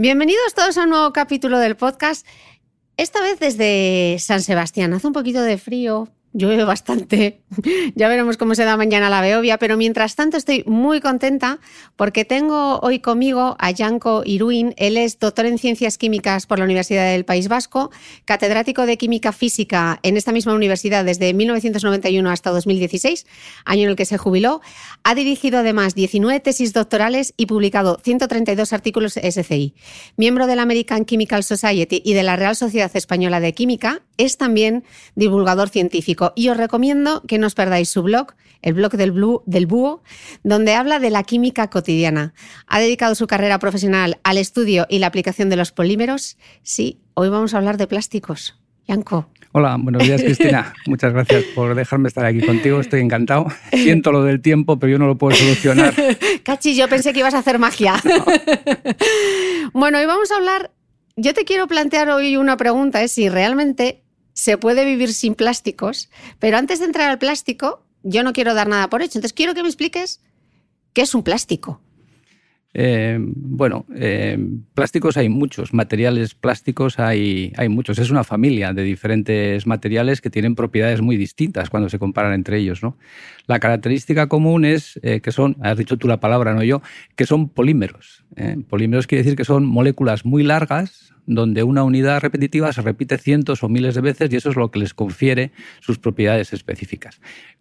Bienvenidos todos a un nuevo capítulo del podcast. Esta vez desde San Sebastián. Hace un poquito de frío, llueve bastante. ya veremos cómo se da mañana la Beovia, pero mientras tanto estoy muy contenta porque tengo hoy conmigo a Janko Iruin. Él es doctor en Ciencias Químicas por la Universidad del País Vasco, catedrático de Química Física en esta misma universidad desde 1991 hasta 2016, año en el que se jubiló. Ha dirigido además 19 tesis doctorales y publicado 132 artículos SCI. Miembro de la American Chemical Society y de la Real Sociedad Española de Química, es también divulgador científico y os recomiendo que no os perdáis su blog, el blog del, Blue, del Búho, donde habla de la química cotidiana. Ha dedicado su carrera profesional al estudio y la aplicación de los polímeros. Sí, hoy vamos a hablar de plásticos. Yanko. Hola, buenos días Cristina. Muchas gracias por dejarme estar aquí contigo. Estoy encantado. Siento lo del tiempo, pero yo no lo puedo solucionar. Cachi, yo pensé que ibas a hacer magia. bueno, hoy vamos a hablar. Yo te quiero plantear hoy una pregunta: es si realmente se puede vivir sin plásticos, pero antes de entrar al plástico, yo no quiero dar nada por hecho. Entonces quiero que me expliques qué es un plástico. Eh, bueno, eh, plásticos hay muchos, materiales plásticos hay, hay muchos. Es una familia de diferentes materiales que tienen propiedades muy distintas cuando se comparan entre ellos. ¿no? La característica común es eh, que son, has dicho tú la palabra, no yo, que son polímeros. Polímeros quiere decir que son moléculas muy largas donde una unidad repetitiva se repite cientos o miles de veces y eso es lo que les confiere sus propiedades específicas.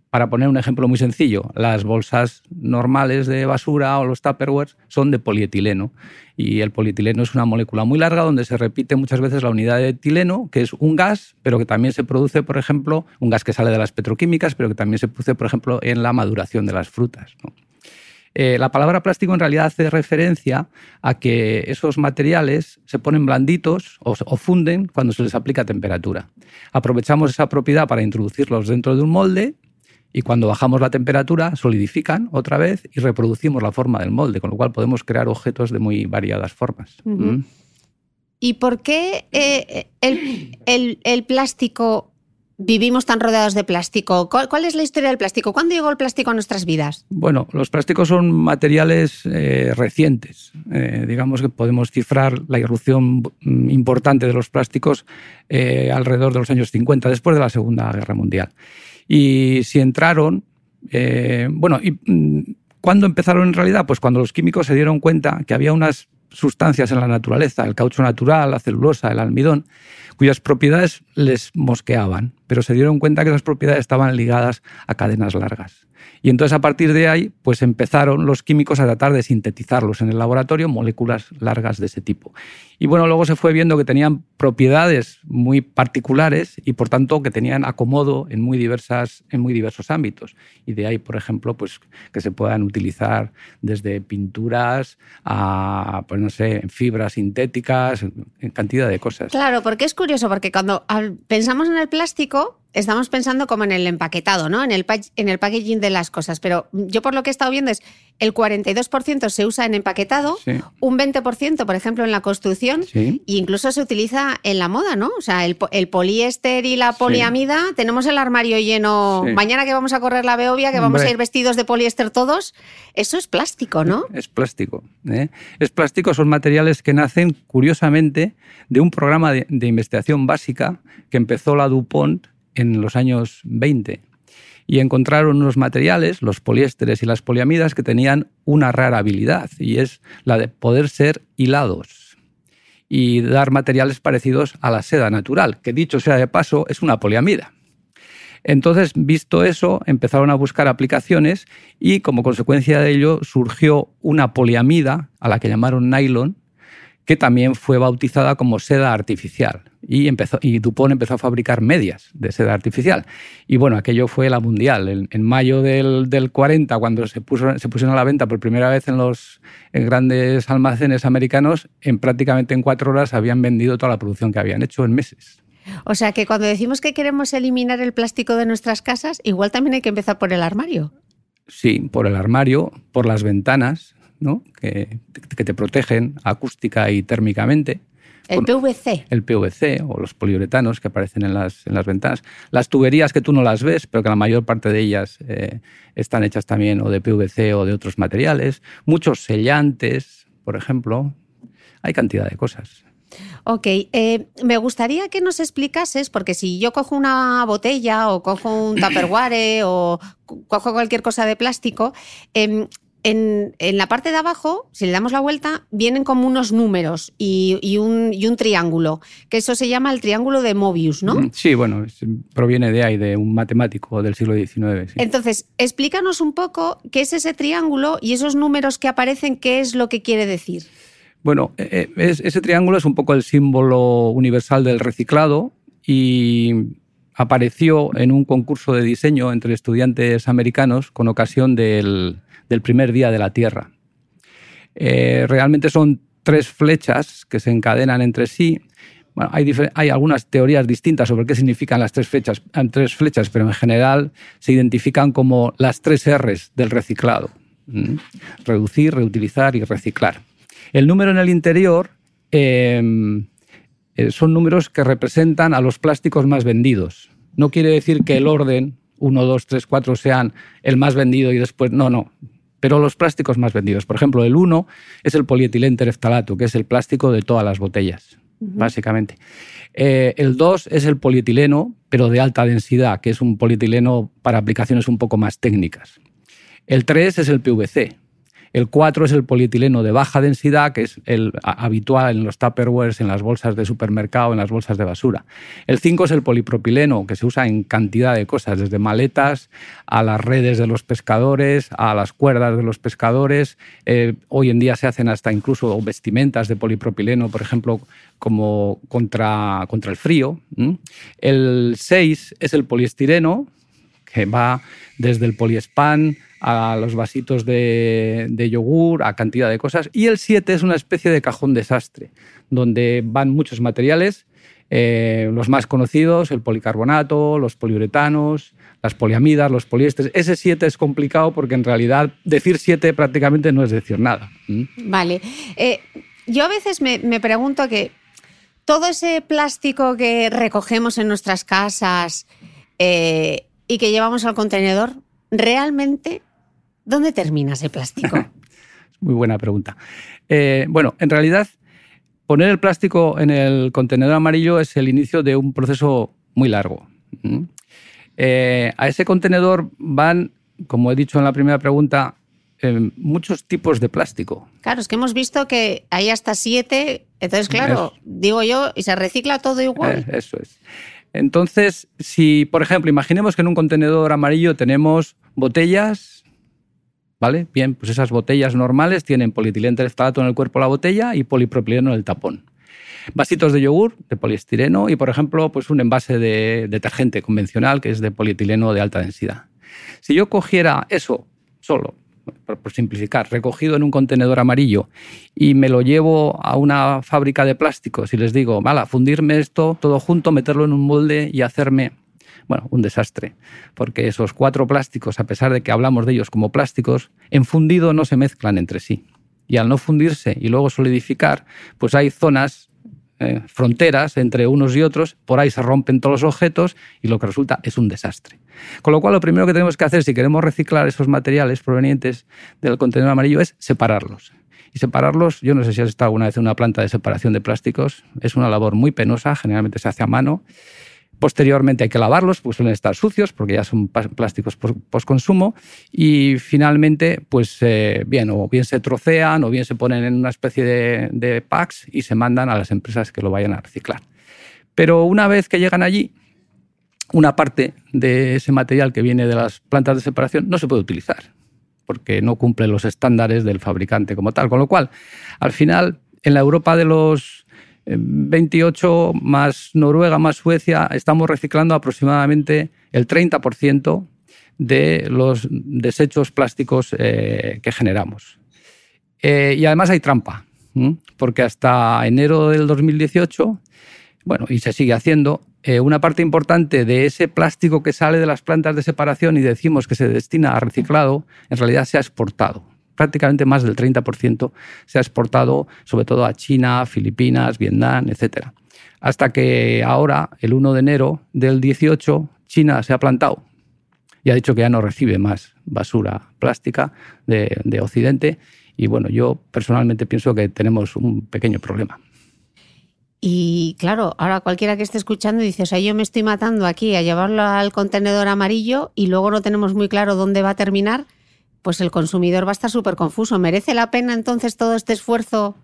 Para poner un ejemplo muy sencillo, las bolsas normales de basura o los tupperwares son de polietileno y el polietileno es una molécula muy larga donde se repite muchas veces la unidad de etileno, que es un gas, pero que también se produce, por ejemplo, un gas que sale de las petroquímicas, pero que también se produce, por ejemplo, en la maduración de las frutas. Eh, la palabra plástico en realidad hace referencia a que esos materiales se ponen blanditos o, o, funden cuando se les aplica temperatura. Aprovechamos esa propiedad para introducirlos dentro de un molde y cuando bajamos la temperatura solidifican otra vez y reproducimos la forma del molde, con lo cual podemos crear objetos de muy variadas formas. ¿Mm? ¿Y por qué eh, el, plástico vivimos tan rodeados de plástico? ¿Cuál, es la historia del plástico? ¿Cuándo llegó el plástico a nuestras vidas? Bueno, los plásticos son materiales eh, recientes. Eh, digamos que podemos cifrar la irrupción mm, importante de los plásticos alrededor de los años 50, después de la Segunda Guerra Mundial. Y si entraron, eh, bueno, mm, ¿cuándo empezaron en realidad? Pues cuando los químicos se dieron cuenta que había unas sustancias en la naturaleza, el caucho natural, la celulosa, el almidón, cuyas propiedades les mosqueaban, pero se dieron cuenta que esas propiedades estaban ligadas a cadenas largas. Y entonces a partir de ahí, pues empezaron los químicos a tratar de sintetizarlos en el laboratorio, moléculas largas de ese tipo. Y bueno, luego se fue viendo que tenían propiedades muy particulares y por tanto que tenían acomodo en muy, diversas, en muy diversos ámbitos. Y de ahí, por ejemplo, pues que se puedan utilizar desde pinturas a, pues no sé, fibras sintéticas, en cantidad de cosas. Claro, porque es curioso, porque cuando pensamos en el plástico, hijo estamos pensando como en el empaquetado, ¿no? En el, en el packaging de las cosas. Pero yo por lo que he estado viendo es el 42% se usa en empaquetado, un 20%, por ejemplo, en la construcción, e incluso se utiliza en la moda, ¿no? O sea, el, poliéster y la poliamida, tenemos el armario lleno. Mañana que vamos a correr la Beovia, que vamos a ir vestidos de poliéster todos, eso es plástico, ¿no? Es plástico. ¿eh? Es plástico, son materiales que nacen, curiosamente, de un programa de investigación básica que empezó la DuPont en los años 20 y encontraron unos materiales, los poliésteres y las poliamidas, que tenían una rara habilidad y es la de poder ser hilados y dar materiales parecidos a la seda natural, que dicho sea de paso es una poliamida. Entonces, visto eso, empezaron a buscar aplicaciones y como consecuencia de ello surgió una poliamida a la que llamaron nylon, que también fue bautizada como seda artificial. Y, empezó, y Dupont empezó a fabricar medias de seda artificial. Y bueno, aquello fue la mundial. En, mayo del, 40, cuando se, puso, se pusieron a la venta por primera vez en los grandes almacenes americanos, en prácticamente en cuatro horas habían vendido toda la producción que habían hecho en meses. O sea que cuando decimos que queremos eliminar el plástico de nuestras casas, igual también hay que empezar por el armario. Sí, por el armario, por las ventanas, que, te protegen acústica y térmicamente. El PVC. El PVC o los poliuretanos que aparecen en las, en las ventanas. Las tuberías que tú no las ves, pero que la mayor parte de ellas eh, están hechas también o de PVC o de otros materiales. Muchos sellantes, por ejemplo. Hay cantidad de cosas. Ok, eh, me gustaría que nos explicases, porque si yo cojo una botella o cojo un tupperware o cojo cualquier cosa de plástico, em, en, la parte de abajo, si le damos la vuelta, vienen como unos números y, un, triángulo, que eso se llama el triángulo de Mobius, ¿no? Mm, sí, bueno, proviene de ahí, de un matemático del siglo XIX. Entonces, explícanos un poco qué es ese triángulo y esos números que aparecen, qué es lo que quiere decir. Bueno, e, e, ese triángulo es un poco el símbolo universal del reciclado y apareció en un concurso de diseño entre estudiantes americanos con ocasión del del primer día de la Tierra. Eh, realmente son tres flechas que se encadenan entre sí. hay, algunas teorías distintas sobre qué significan las tres, fechas, eh, tres flechas, pero en general se identifican como las tres R's del reciclado. Reducir, reutilizar y reciclar. El número en el interior em, eh, son números que representan a los plásticos más vendidos. No quiere decir que el orden 1, 2, 3, 4 sean el más vendido y después, no, no pero los plásticos más vendidos. Por ejemplo, el 1 es el polietilén tereftalato, que es el plástico de todas las botellas, básicamente. Eh, el 2 es el polietileno, pero de alta densidad, que es un polietileno para aplicaciones un poco más técnicas. El 3 es el PVC, el 4 es el polietileno de baja densidad, que es el habitual en los tupperwares, en las bolsas de supermercado, en las bolsas de basura. El 5 es el polipropileno, que se usa en cantidad de cosas, desde maletas a las redes de los pescadores, a las cuerdas de los pescadores. Eh, hoy en día se hacen hasta incluso vestimentas de polipropileno, por ejemplo, como contra, contra el frío. El 6 es el poliestireno, que va desde el poliespan a los vasitos de, yogur, a cantidad de cosas. Y el 7 es una especie de cajón desastre, donde van muchos materiales, eh, los más conocidos, el policarbonato, los poliuretanos, las poliamidas, los poliestres. Ese 7 es complicado porque en realidad decir 7 prácticamente no es decir nada. Vale. Eh, yo a veces me, pregunto que todo ese plástico que recogemos en nuestras casas eh, y que llevamos al contenedor, ¿realmente ¿Dónde termina ese plástico? Muy buena pregunta. Eh, bueno, en realidad, poner el plástico en el contenedor amarillo es el inicio de un proceso muy largo. Eh, a ese contenedor van, como he dicho en la primera pregunta, eh, muchos tipos de plástico. Claro, es que hemos visto que hay hasta siete, entonces claro, digo yo, y se recicla todo igual. eso es. Entonces, si, por ejemplo, imaginemos que en un contenedor amarillo tenemos botellas, ¿Vale? Bien, pues esas botellas normales tienen polietileno tereftalato en el cuerpo de la botella y polipropileno en el tapón. Vasitos de yogur de poliestireno y, por ejemplo, pues un envase de detergente convencional que es de polietileno de alta densidad. Si yo cogiera eso solo, por, simplificar, recogido en un contenedor amarillo y me lo llevo a una fábrica de plásticos y les digo, vale, fundirme esto todo junto, meterlo en un molde y hacerme bueno, un desastre, porque esos cuatro plásticos, a pesar de que hablamos de ellos como plásticos, en fundido no se mezclan entre sí. Y al no fundirse y luego solidificar, pues hay zonas, eh, fronteras entre unos y otros, por ahí se rompen todos los objetos y lo que resulta es un desastre. Con lo cual, lo primero que tenemos que hacer si queremos reciclar esos materiales provenientes del contenedor amarillo es separarlos. Y separarlos, yo no sé si has estado alguna vez en una planta de separación de plásticos, es una labor muy penosa, generalmente se hace a mano Posteriormente hay que lavarlos, pues suelen estar sucios porque ya son plásticos post-consumo. Y finalmente, pues eh, bien, o bien se trocean o bien se ponen en una especie de, de packs y se mandan a las empresas que lo vayan a reciclar. Pero una vez que llegan allí, una parte de ese material que viene de las plantas de separación no se puede utilizar porque no cumple los estándares del fabricante como tal. Con lo cual, al final, en la Europa de los 28 eh, más Noruega más Suecia, estamos reciclando aproximadamente el 30% de los desechos plásticos eh, que generamos. Eh, y además hay trampa, porque hasta enero del 2018, bueno, y se sigue haciendo, eh, una parte importante de ese plástico que sale de las plantas de separación y decimos que se destina a reciclado, en realidad se ha exportado. Prácticamente más del 30% se ha exportado sobre todo a China, Filipinas, Vietnam, etc. Hasta que ahora, el 1 de enero del 18, China se ha plantado y ha dicho que ya no recibe más basura plástica de, de Occidente. Y bueno, yo personalmente pienso que tenemos un pequeño problema. Y claro, ahora cualquiera que esté escuchando dice, o sea, yo me estoy matando aquí a llevarlo al contenedor amarillo y luego no tenemos muy claro dónde va a terminar, pues el consumidor va a estar súper confuso. ¿Merece la pena entonces todo este esfuerzo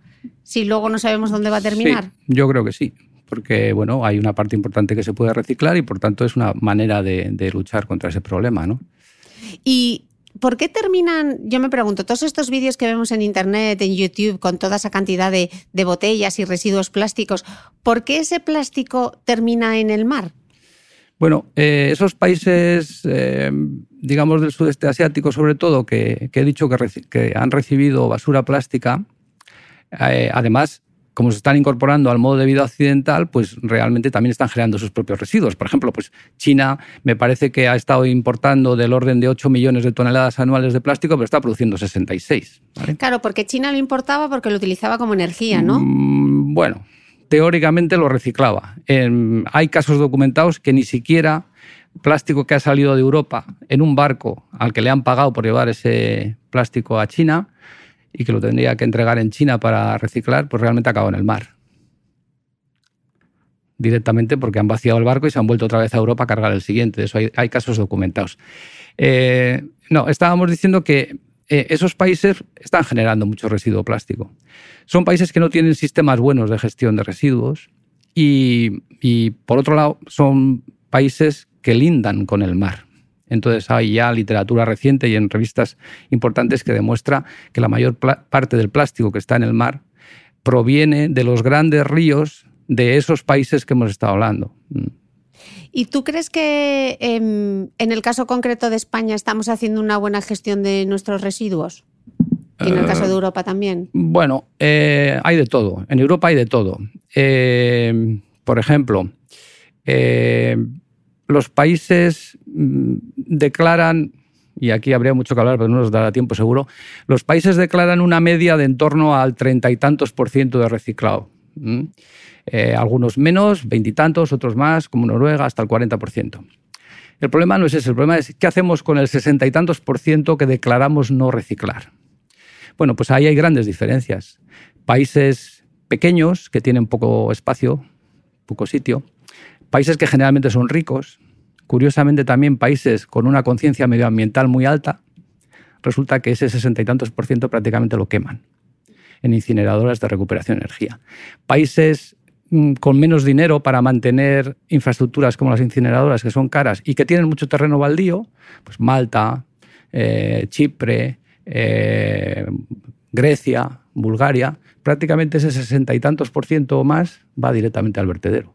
si luego no sabemos dónde va a terminar? yo creo que sí, porque bueno, hay una parte importante que se puede reciclar y por tanto es una manera de, de luchar contra ese problema, ¿no? Y ¿Por qué terminan, yo me pregunto, todos estos vídeos que vemos en Internet, en YouTube, con toda esa cantidad de, botellas y residuos plásticos, ¿por qué ese plástico termina en el mar? Bueno, eh, esos países, eh, digamos, del sudeste asiático, sobre todo, que, he dicho que, han recibido basura plástica, eh, además como se están incorporando al modo de vida occidental, pues realmente también están generando sus propios residuos. Por ejemplo, pues China me parece que ha estado importando del orden de 8 millones de toneladas anuales de plástico, pero está produciendo 66. Claro, porque China lo importaba porque lo utilizaba como energía, ¿no? Mm, bueno, teóricamente lo reciclaba. hay casos documentados que ni siquiera plástico que ha salido de Europa en un barco al que le han pagado por llevar ese plástico a China, y que lo tendría que entregar en China para reciclar, pues realmente acabó en el mar. Directamente porque han vaciado el barco y se han vuelto otra vez a Europa a cargar el siguiente. De eso hay, casos documentados. Eh, no, estábamos diciendo que eh, esos países están generando mucho residuo plástico. Son países que no tienen sistemas buenos de gestión de residuos y, y por otro lado, son países que lindan con el mar. Entonces hay ya literatura reciente y en revistas importantes que demuestra que la mayor parte del plástico que está en el mar proviene de los grandes ríos de esos países que hemos estado hablando. ¿Y tú crees que em, en el caso concreto de España estamos haciendo una buena gestión de nuestros residuos? ¿Y en el caso de eh, Europa también? Bueno, eh, hay de todo. En Europa hay de todo. Eh, por ejemplo, los países mm, declaran, y aquí habría mucho que hablar, pero no nos dará tiempo seguro, los países declaran una media de en torno al treinta y tantos por ciento de reciclado. Eh, algunos menos, veintitantos, otros más, como Noruega, hasta el 40 por ciento. El problema no es ese, el problema es qué hacemos con el sesenta y tantos por ciento que declaramos no reciclar. Bueno, pues ahí hay grandes diferencias. Países pequeños que tienen poco espacio, poco sitio, Países que generalmente son ricos, curiosamente también países con una conciencia medioambiental muy alta, resulta que ese sesenta y tantos por ciento prácticamente lo queman en incineradoras de recuperación de energía. Países con menos dinero para mantener infraestructuras como las incineradoras, que son caras y que tienen mucho terreno baldío, pues Malta, eh, Chipre, eh, Grecia, Bulgaria, prácticamente ese sesenta y tantos por ciento o más va directamente al vertedero.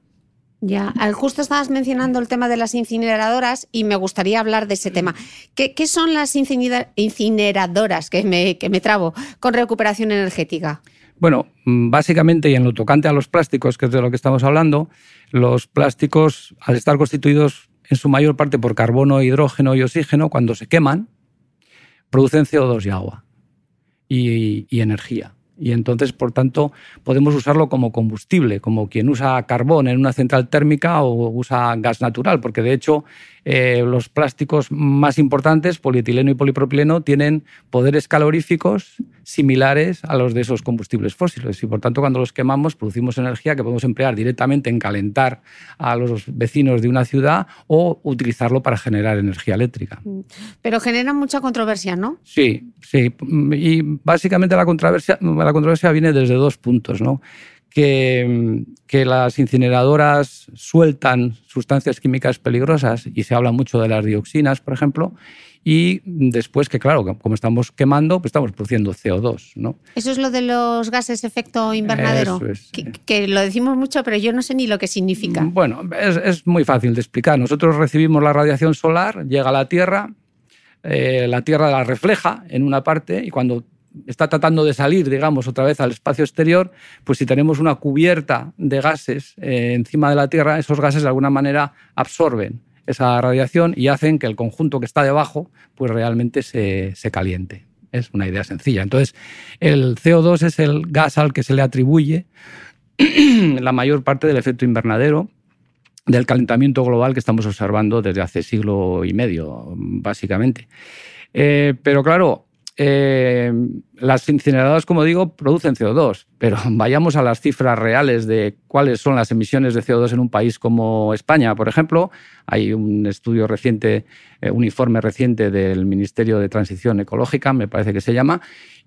Ya, justo estabas mencionando el tema de las incineradoras y me gustaría hablar de ese tema. ¿Qué, son las incineradoras, que me, que me trabo, con recuperación energética? Bueno, mm, básicamente, y en lo tocante a los plásticos, que es de lo que estamos hablando, los plásticos, al estar constituidos en su mayor parte por carbono, hidrógeno y oxígeno, cuando se queman, producen CO2 y agua y energía. y entonces, por tanto, podemos usarlo como combustible, como quien usa carbón en una central térmica o usa gas natural, porque de hecho eh, los plásticos más importantes, polietileno y polipropileno, tienen poderes caloríficos similares a los de esos combustibles fósiles y por tanto cuando los quemamos producimos energía que podemos emplear directamente en calentar a los vecinos de una ciudad o utilizarlo para generar energía eléctrica. Pero genera mucha controversia, ¿no? Sí, sí. Y básicamente la controversia, la controversia viene desde dos puntos, ¿no? Que, que, las incineradoras sueltan sustancias químicas peligrosas y se habla mucho de las dioxinas, por ejemplo, y después que, claro, como estamos quemando, pues estamos produciendo CO2. ¿no? Eso es lo de los gases efecto invernadero, que, lo decimos mucho, pero yo no sé ni lo que significa. Bueno, es, es muy fácil de explicar. Nosotros recibimos la radiación solar, llega a la Tierra, eh, la Tierra la refleja en una parte y cuando está tratando de salir, digamos, otra vez al espacio exterior, pues si tenemos una cubierta de gases eh, encima de la Tierra, esos gases de alguna manera absorben esa radiación y hacen que el conjunto que está debajo pues realmente se, caliente. Es una idea sencilla. Entonces, el CO2 es el gas al que se le atribuye la mayor parte del efecto invernadero del calentamiento global que estamos observando desde hace siglo y medio, básicamente. Eh, pero claro, eh, las incineradoras, como digo, producen CO2, pero vayamos a las cifras reales de cuáles son las emisiones de CO2 en un país como España, por ejemplo. Hay un estudio reciente, eh, un informe reciente del Ministerio de Transición Ecológica, me parece que se llama,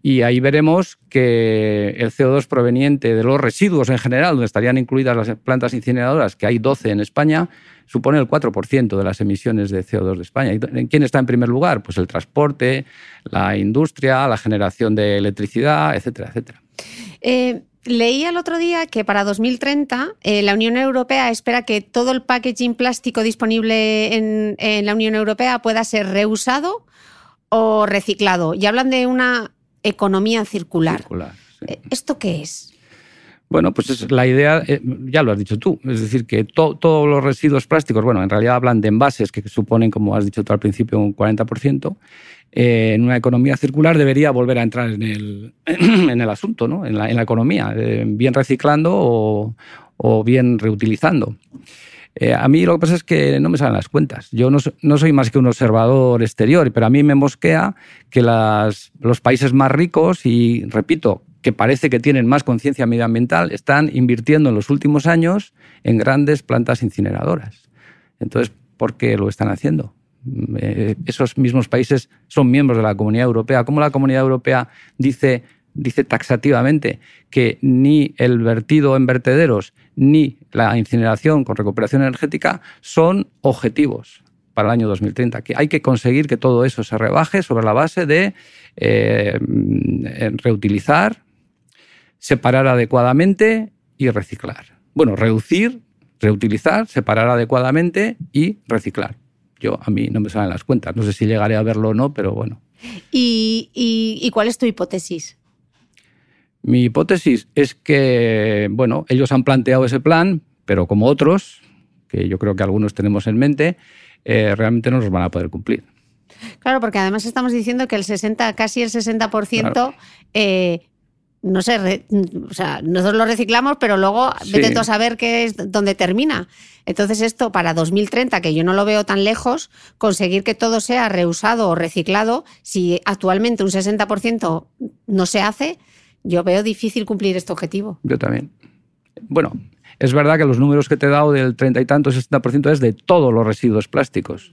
y ahí veremos que el CO2 proveniente de los residuos en general, donde estarían incluidas las plantas incineradoras, que hay 12 en España, supone el 4% de las emisiones de CO2 de España. ¿Y quién está en primer lugar? Pues el transporte, la industria, la generación de electricidad, etcétera, etcétera. Eh, leí el otro día que para 2030 eh, la Unión Europea espera que todo el packaging plástico disponible en, en la Unión Europea pueda ser reusado o reciclado. Y hablan de una economía circular. Eh, ¿Esto qué es? Bueno, pues es la idea, eh, ya lo has dicho tú, es decir, que todos los residuos plásticos, bueno, en realidad hablan de envases que suponen, como has dicho tú al principio, un 40%, eh, en una economía circular debería volver a entrar en el, en el asunto, ¿no? en, la, en la economía, bien reciclando o, bien reutilizando. Eh, a mí lo que pasa es que no me salen las cuentas. Yo no, soy más que un observador exterior, pero a mí me mosquea que los países más ricos, y repito, que parece que tienen más conciencia medioambiental, están invirtiendo en los últimos años en grandes plantas incineradoras. Entonces, ¿por qué lo están haciendo? Eh, esos mismos países son miembros de la Comunidad Europea. ¿Cómo la Comunidad Europea dice dice taxativamente que ni el vertido en vertederos ni la incineración con recuperación energética son objetivos para el año 2030, que hay que conseguir que todo eso se rebaje sobre la base de eh, reutilizar, separar adecuadamente y reciclar. Bueno, reducir, reutilizar, separar adecuadamente y reciclar. Yo a mí no me salen las cuentas, no sé si llegaré a verlo o no, pero bueno. y cuál es tu hipótesis? Mi hipótesis es que, bueno, ellos han planteado ese plan, pero como otros, que yo creo que algunos tenemos en mente, eh, realmente no los van a poder cumplir. Claro, porque además estamos diciendo que el 60, casi el 60%, eh, no sé, o sea, nosotros lo reciclamos, pero luego vete a saber qué es dónde termina. Entonces esto para 2030, que yo no lo veo tan lejos, conseguir que todo sea reusado o reciclado, si actualmente un 60% no se hace, yo veo difícil cumplir este objetivo. Yo también. Bueno, es verdad que los números que te he dado del 30 y tanto, 60% es de todos los residuos plásticos.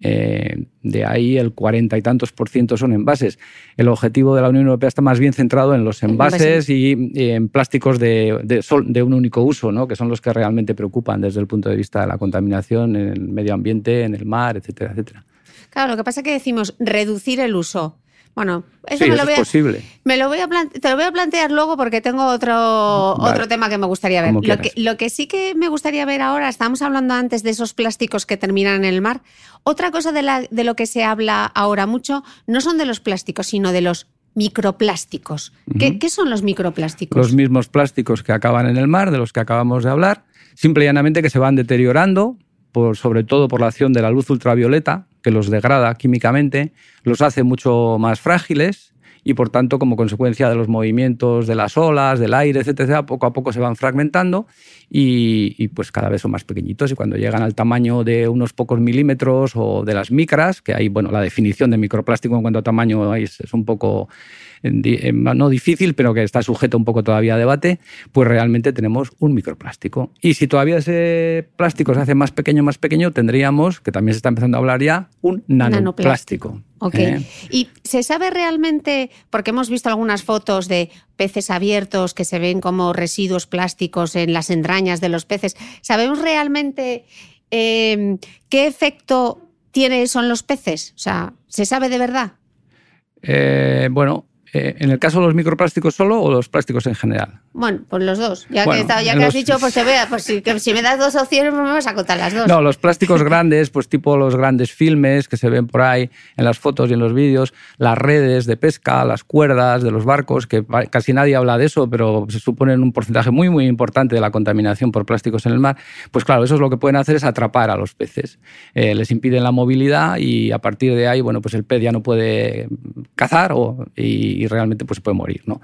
Eh, de ahí el 40 y tantos por ciento son envases. El objetivo de la Unión Europea está más bien centrado en los envases y, en plásticos de, de, un único uso, ¿no? que son los que realmente preocupan desde el punto de vista de la contaminación en el medio ambiente, en el mar, etcétera, etcétera. Claro, lo que pasa es que decimos reducir el uso. Bueno, eso, me lo voy a, posible. Me lo voy a te lo voy a plantear luego porque tengo otro, otro tema que me gustaría ver. Lo que, lo que, sí que me gustaría ver ahora, estábamos hablando antes de esos plásticos que terminan en el mar. Otra cosa de, la, de lo que se habla ahora mucho no son de los plásticos, sino de los microplásticos. ¿Qué, ¿Qué, son los microplásticos? Los mismos plásticos que acaban en el mar, de los que acabamos de hablar, simple y llanamente que se van deteriorando, por, sobre todo por la acción de la luz ultravioleta, que los degrada químicamente, los hace mucho más frágiles y por tanto como consecuencia de los movimientos de las olas, del aire, etcétera, poco a poco se van fragmentando y, pues cada vez son más pequeñitos. Y cuando llegan al tamaño de unos pocos milímetros o de las micras, que hay, bueno, la definición de microplástico en cuanto a tamaño es, un poco no difícil, pero que está sujeto un poco todavía a debate, pues realmente tenemos un microplástico. Y si todavía ese plástico se hace más pequeño, más pequeño, tendríamos, que también se está empezando a hablar ya, un nanoplástico. Ok. ¿eh? ¿Y se sabe realmente, porque hemos visto algunas fotos de peces abiertos que se ven como residuos plásticos en las entrañas de los peces, ¿sabemos realmente em, qué efecto tiene eso en los peces? O sea, ¿se sabe de verdad? Eh, bueno, eh, ¿En el caso de los microplásticos solo o los plásticos en general? Bueno, pues los dos. Ya que, has dicho, pues te vea, pues si, me das dos opciones, pues me vas a contar las dos. No, los plásticos grandes, pues tipo los grandes filmes que se ven por ahí en las fotos y en los vídeos, las redes de pesca, las cuerdas de los barcos, que casi nadie habla de eso, pero se suponen un porcentaje muy, muy importante de la contaminación por plásticos en el mar. Pues claro, eso es lo que pueden hacer es atrapar a los peces. Eh, les impiden la movilidad y a partir de ahí, bueno, pues el pez ya no puede cazar o, y y realmente pues, puede morir. ¿no?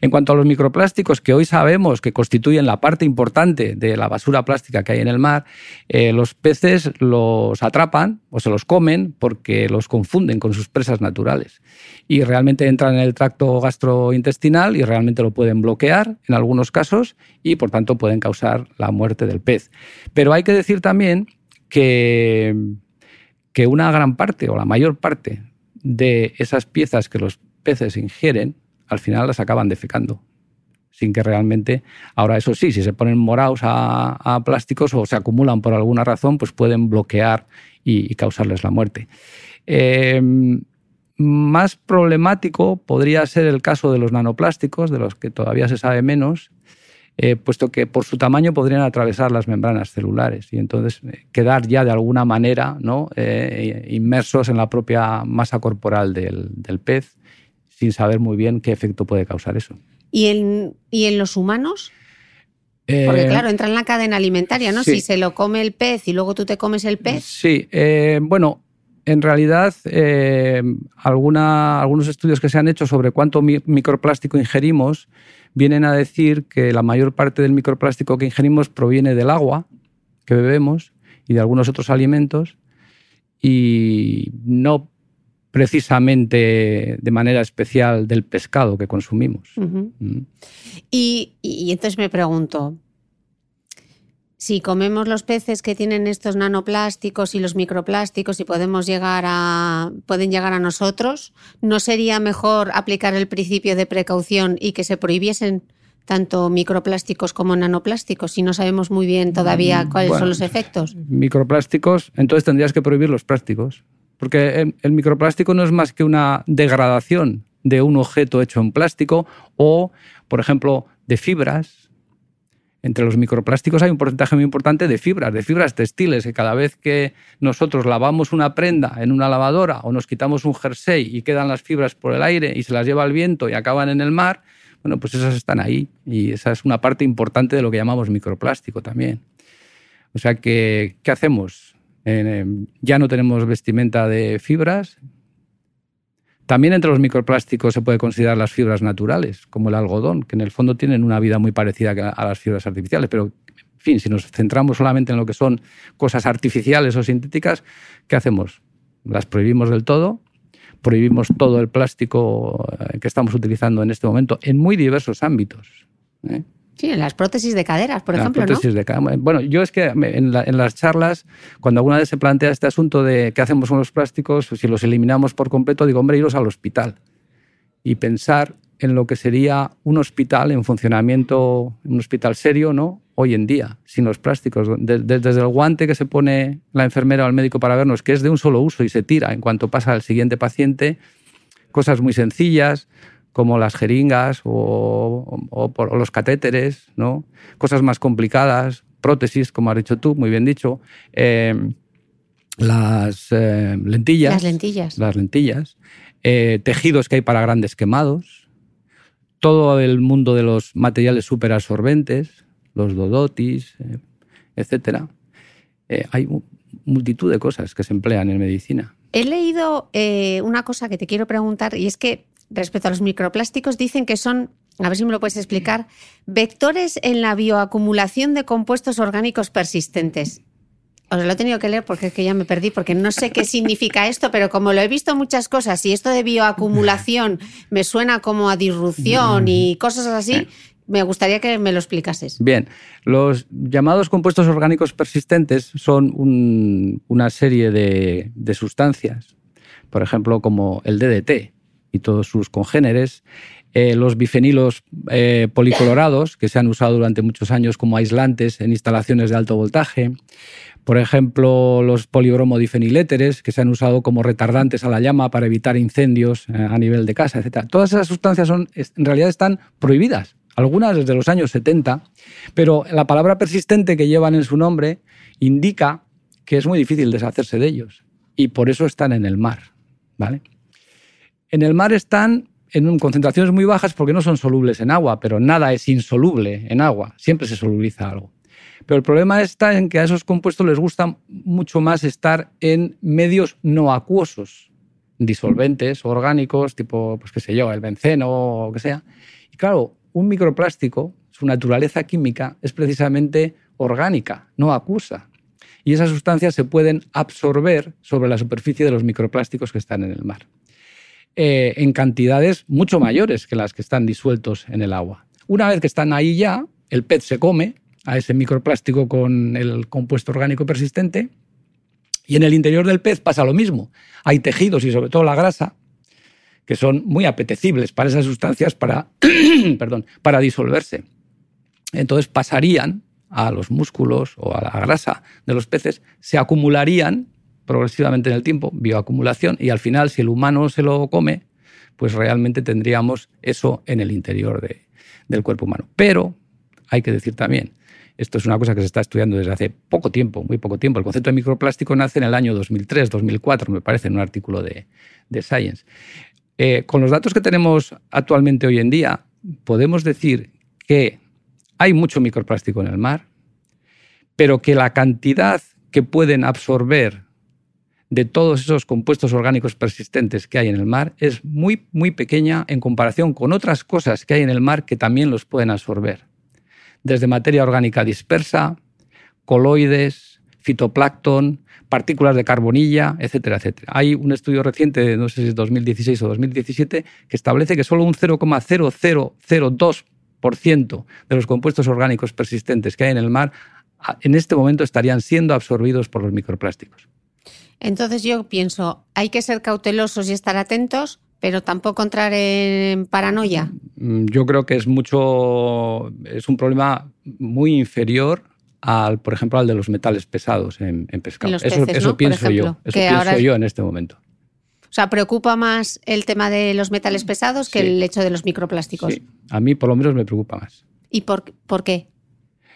En cuanto a los microplásticos, que hoy sabemos que constituyen la parte importante de la basura plástica que hay en el mar, eh, los peces los atrapan o se los comen porque los confunden con sus presas naturales. Y realmente entran en el tracto gastrointestinal y realmente lo pueden bloquear en algunos casos y por tanto pueden causar la muerte del pez. Pero hay que decir también que, que una gran parte o la mayor parte de esas piezas que los peces ingieren, al final las acaban defecando. Sin que realmente, ahora eso sí, si se ponen morados a, plásticos o se acumulan por alguna razón, pues pueden bloquear y, causarles la muerte. Em, más problemático podría ser el caso de los nanoplásticos, de los que todavía se sabe menos, eh, puesto que por su tamaño podrían atravesar las membranas celulares y entonces eh, quedar ya de alguna manera ¿no? Eh, inmersos en la propia masa corporal del pez sin saber muy bien qué efecto puede causar eso. ¿Y en, y en los humanos? Porque eh, claro, entra en la cadena alimentaria, ¿no? Si se lo come el pez y luego tú te comes el pez. Sí, eh, bueno, en realidad eh, alguna, algunos estudios que se han hecho sobre cuánto microplástico ingerimos vienen a decir que la mayor parte del microplástico que ingerimos proviene del agua que bebemos y de algunos otros alimentos y no precisamente de manera especial del pescado que consumimos. Mm. y, entonces me pregunto, si comemos los peces que tienen estos nanoplásticos y los microplásticos y podemos llegar a, pueden llegar a nosotros, ¿no sería mejor aplicar el principio de precaución y que se prohibiesen tanto microplásticos como nanoplásticos si no sabemos muy bien todavía mm, cuáles son los efectos? Microplásticos, entonces tendrías que prohibir los plásticos. Porque el, microplástico no es más que una degradación de un objeto hecho en plástico o, por ejemplo, de fibras. Entre los microplásticos hay un porcentaje muy importante de fibras, de fibras textiles, que cada vez que nosotros lavamos una prenda en una lavadora o nos quitamos un jersey y quedan las fibras por el aire y se las lleva el viento y acaban en el mar, bueno, pues esas están ahí y esa es una parte importante de lo que llamamos microplástico también. O sea que, ¿qué hacemos? Ya no tenemos vestimenta de fibras. También entre los microplásticos se puede considerar las fibras naturales, como el algodón, que en el fondo tienen una vida muy parecida a las fibras artificiales. Pero, en fin, si nos centramos solamente en lo que son cosas artificiales o sintéticas, ¿qué hacemos? Las prohibimos del todo, prohibimos todo el plástico eh, que estamos utilizando en este momento en muy diversos ámbitos. ¿eh? Sí, en las prótesis de caderas, por ejemplo. Prótesis de Bueno, yo es que en, las charlas, cuando alguna vez se plantea este asunto de qué hacemos con los plásticos, si los eliminamos por completo, digo, hombre, iros al hospital y pensar en lo que sería un hospital en funcionamiento, un hospital serio, ¿no? Hoy en día, sin los plásticos. Desde, el guante que se pone la enfermera o el médico para vernos, que es de un solo uso y se tira en cuanto pasa al siguiente paciente, cosas muy sencillas como las jeringas o, los catéteres, ¿no? cosas más complicadas, prótesis, como has dicho tú, muy bien dicho, eh, las eh, lentillas. Las lentillas. Las lentillas. Eh, tejidos que hay para grandes quemados. Todo el mundo de los materiales superabsorbentes, los dodotis, etc. hay multitud de cosas que se emplean en medicina. He leído una cosa que te quiero preguntar y es que respecto a los microplásticos dicen que son, a ver si me lo puedes explicar, vectores en la bioacumulación de compuestos orgánicos persistentes. Os lo he tenido que leer porque es que ya me perdí, porque no sé qué significa esto, pero como lo he visto muchas cosas y esto de bioacumulación me suena como a disrupción y cosas así, me gustaría que me lo explicases. Bien, los llamados compuestos orgánicos persistentes son una serie de, sustancias, por ejemplo, como el DDT todos sus congéneres, eh, los bifenilos eh, policolorados, que se han usado durante muchos años como aislantes en instalaciones de alto voltaje, por ejemplo, los polibromodifeniléteres, que se han usado como retardantes a la llama para evitar incendios eh, a nivel de casa, etc. Todas esas sustancias son, en realidad están prohibidas, algunas desde los años 70, pero la palabra persistente que llevan en su nombre indica que es muy difícil deshacerse de ellos y por eso están en el mar. ¿vale? En el mar están en concentraciones muy bajas porque no son solubles en agua, pero nada es insoluble en agua, siempre se solubiliza algo. Pero el problema está en que a esos compuestos les gusta mucho más estar en medios no acuosos, disolventes, orgánicos, tipo, pues qué sé yo, el benceno o que sea. Y claro, un microplástico, su naturaleza química es precisamente orgánica, no acuosa. Y esas sustancias se pueden absorber sobre la superficie de los microplásticos que están en el mar, eh, en cantidades mucho mayores que las que están disueltos en el agua. Una vez que están ahí ya, el pez se come a ese microplástico con el compuesto orgánico persistente. Y en el interior del pez pasa lo mismo. Hay tejidos y sobre todo la grasa que son muy apetecibles para esas sustancias para, disolverse. Entonces pasarían a los músculos o a la grasa de los peces, se acumularían progresivamente en el tiempo, bioacumulación, y al final, si el humano se lo come, pues realmente tendríamos eso en el interior del cuerpo humano. Pero hay que decir también esto es una cosa que se está estudiando desde hace poco tiempo, muy poco tiempo. El concepto de microplástico nace en el año 2003, 2004, me parece, en un artículo de, Science. Eh, con los datos que tenemos actualmente hoy en día, podemos decir que hay mucho microplástico en el mar, pero que la cantidad que pueden absorber de todos esos compuestos orgánicos persistentes que hay en el mar es muy, muy pequeña en comparación con otras cosas que hay en el mar que también los pueden absorber desde materia orgánica dispersa, coloides, fitoplancton, partículas de carbonilla, etcétera, etcétera. Hay un estudio reciente, no sé si es 2016 o 2017, que establece que solo un 0,0002% de los compuestos orgánicos persistentes que hay en el mar en este momento estarían siendo absorbidos por los microplásticos. Entonces yo pienso, hay que ser cautelosos y estar atentos pero tampoco entrar en paranoia. Mm, yo creo que es mucho, es un problema muy inferior al, por ejemplo, al de los metales pesados en, pescado. eso, pienso yo, eso pienso yo en este momento. O sea, preocupa más el tema de los metales pesados que el hecho de los microplásticos. Sí, a mí por lo menos me preocupa más. ¿Y por, por qué?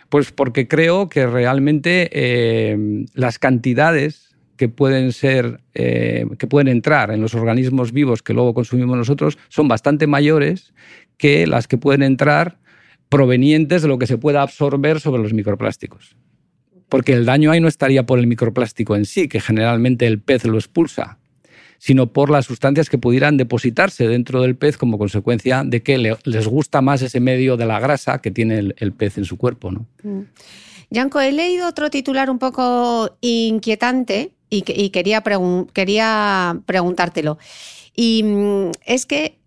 Pues porque creo que realmente eh, las cantidades que pueden ser, eh, que pueden entrar en los organismos vivos que luego consumimos nosotros son bastante mayores que las que pueden entrar provenientes de lo que se pueda absorber sobre los microplásticos. Porque el daño ahí no estaría por el microplástico en sí, que generalmente el pez lo expulsa, sino por las sustancias que pudieran depositarse dentro del pez como consecuencia de que les gusta más ese medio de la grasa que tiene el, pez en su cuerpo. ¿no? Mm. He leído otro titular un poco inquietante y, quería, quería preguntártelo. Y mm, es que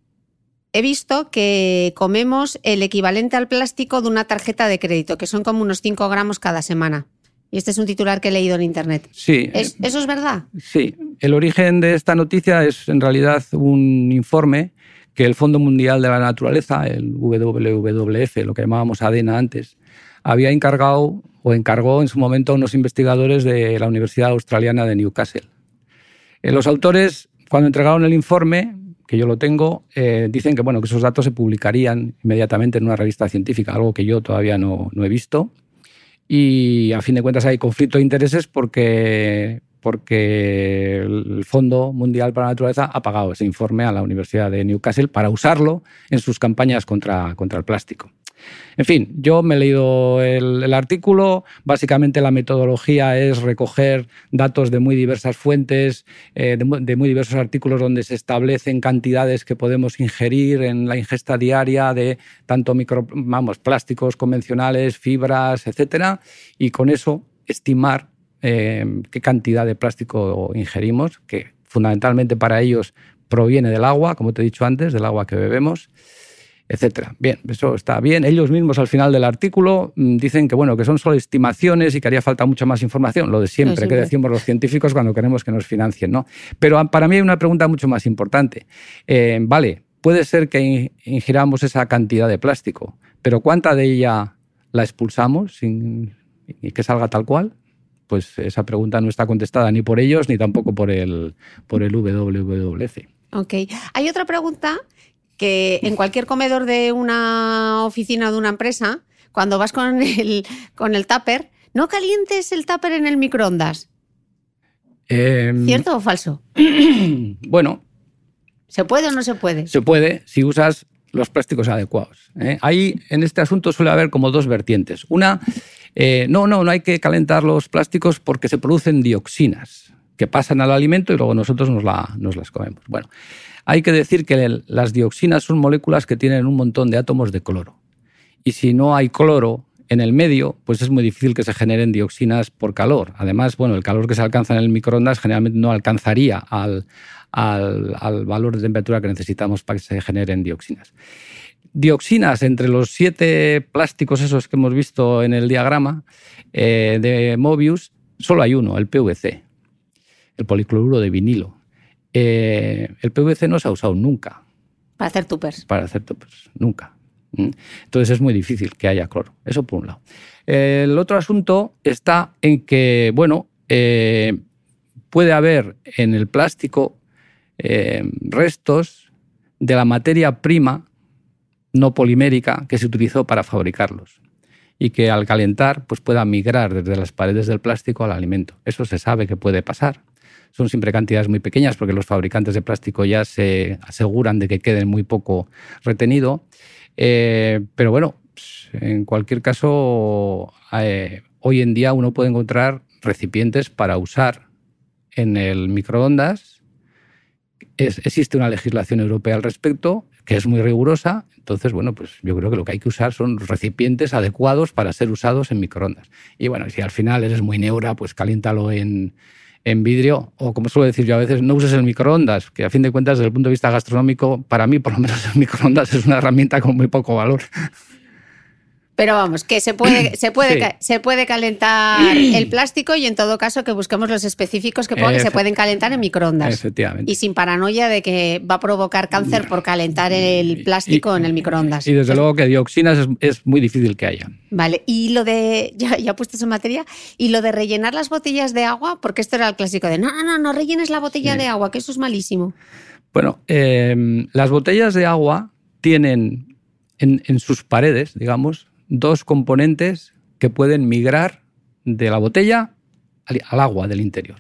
he visto que comemos el equivalente al plástico de una tarjeta de crédito, que son como unos 5 gramos cada semana. Y este es un titular que he leído en Internet. Sí. Eh, ¿Eso es verdad? Sí. El origen de esta noticia es en realidad un informe que el Fondo Mundial de la Naturaleza, el WWF, lo que llamábamos ADENA antes, había encargado o encargó en su momento a unos investigadores de la Universidad Australiana de Newcastle. Eh, los autores, cuando entregaron el informe, que yo lo tengo, eh, dicen que, bueno, que esos datos se publicarían inmediatamente en una revista científica, algo que yo todavía no, he visto. Y a fin de cuentas hay conflicto de intereses porque, porque el Fondo Mundial para la Naturaleza ha pagado ese informe a la Universidad de Newcastle para usarlo en sus campañas contra, contra el plástico. En fin, yo me he leído el, artículo. Básicamente la metodología es recoger datos de muy diversas fuentes, eh, de, muy diversos artículos donde se establecen cantidades que podemos ingerir en la ingesta diaria de tanto micro, vamos, plásticos convencionales, fibras, etcétera, y con eso estimar eh, qué cantidad de plástico ingerimos, que fundamentalmente para ellos proviene del agua, como te he dicho antes, del agua que bebemos etcétera. Bien, eso está bien. Ellos mismos al final del artículo mm, dicen que bueno, que son solo estimaciones y que haría falta mucha más información, lo de siempre, que decimos los científicos cuando queremos que nos financien, ¿no? Pero para mí hay una pregunta mucho más importante. Eh, vale, puede ser que ingiramos esa cantidad de plástico, pero ¿cuánta de ella la expulsamos sin que salga tal cual? Pues esa pregunta no está contestada ni por ellos ni tampoco por el, por el WWF. Ok. Hay otra pregunta que en cualquier comedor de una oficina o de una empresa, cuando vas con el, con el tupper, no calientes el tupper en el microondas. Em, ¿Cierto o falso? bueno. ¿Se puede o no se puede? Se puede si usas los plásticos adecuados. ¿eh? Ahí en este asunto suele haber como dos vertientes. Una, eh, no, no, no hay que calentar los plásticos porque se producen dioxinas que pasan al alimento y luego nosotros nos, nos las comemos. Bueno, hay que decir que las dioxinas son moléculas que tienen un montón de átomos de cloro. Y si no hay cloro en el medio, pues es muy difícil que se generen dioxinas por calor. Además, bueno, el calor que se alcanza en el microondas generalmente no alcanzaría al, valor de temperatura que necesitamos para que se generen dioxinas. Dioxinas entre los siete plásticos esos que hemos visto en el diagrama eh, de Mobius, solo hay uno, el PVC, el policloruro de vinilo. Eh, el PVC no se ha usado nunca. Para hacer tupers. Para hacer tupers, nunca. ¿Mm? Entonces es muy difícil que haya cloro. Eso por un lado. El otro asunto está en que, bueno, eh, puede haber en el plástico eh, restos de la materia prima no polimérica que se utilizó para fabricarlos y que al calentar pues pueda migrar desde las paredes del plástico al alimento. Eso se sabe que puede pasar son siempre cantidades muy pequeñas porque los fabricantes de plástico ya se aseguran de que quede muy poco retenido. Eh, pero bueno, en cualquier caso, eh, hoy en día uno puede encontrar recipientes para usar en el microondas. existe una legislación europea al respecto que es muy rigurosa. Entonces, bueno, pues yo creo que lo que hay que usar son recipientes adecuados para ser usados en microondas. Y bueno, si al final eres muy neura, pues caliéntalo en, en vidrio, o como suelo decir yo a veces, no uses el microondas, que a fin de cuentas, desde el punto de vista gastronómico, para mí por lo menos el microondas es una herramienta con muy poco valor. Pero vamos, que se puede, se puede, se puede calentar el plástico y en todo caso que busquemos los específicos que que se pueden calentar en microondas. Efectivamente. Y sin paranoia de que va a provocar cáncer por calentar el plástico en el microondas. Y desde luego que dioxinas es, muy difícil que haya. Vale, y lo de, ya, ya puesto en materia, y lo de rellenar las botellas de agua, porque esto era el clásico de, no, no, no, no rellenes la botella de agua, que eso es malísimo. Bueno, em, las botellas de agua tienen en sus paredes, digamos, dos componentes que pueden migrar de la botella al agua del interior.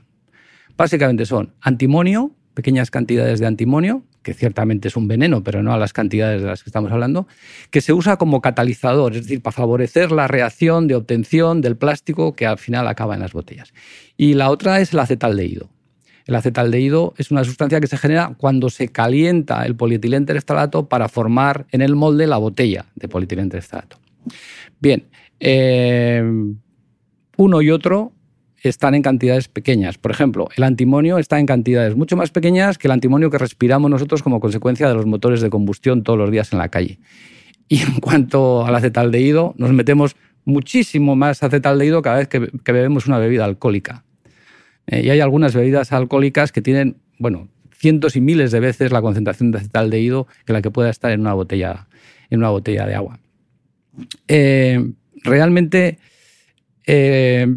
Básicamente son antimonio, pequeñas cantidades de antimonio, que ciertamente es un veneno, pero no a las cantidades de las que estamos hablando, que se usa como catalizador, es decir, para favorecer la reacción de obtención del plástico que al final acaba en las botellas. Y la otra es el acetaldehído. El acetaldehído es una sustancia que se genera cuando se calienta el polietilén para formar en el molde la botella de polietilén Bien, eh, uno y otro están en cantidades pequeñas. Por ejemplo, el antimonio está en cantidades mucho más pequeñas que el antimonio que respiramos nosotros como consecuencia de los motores de combustión todos los días en la calle. Y en cuanto al acetaldehído, nos metemos muchísimo más acetaldehído cada vez que, bebemos una bebida alcohólica. Eh, y hay algunas bebidas alcohólicas que tienen, bueno, cientos y miles de veces la concentración de acetaldehído que la que pueda estar en una botella, en una botella de agua. Eh, realmente, eh,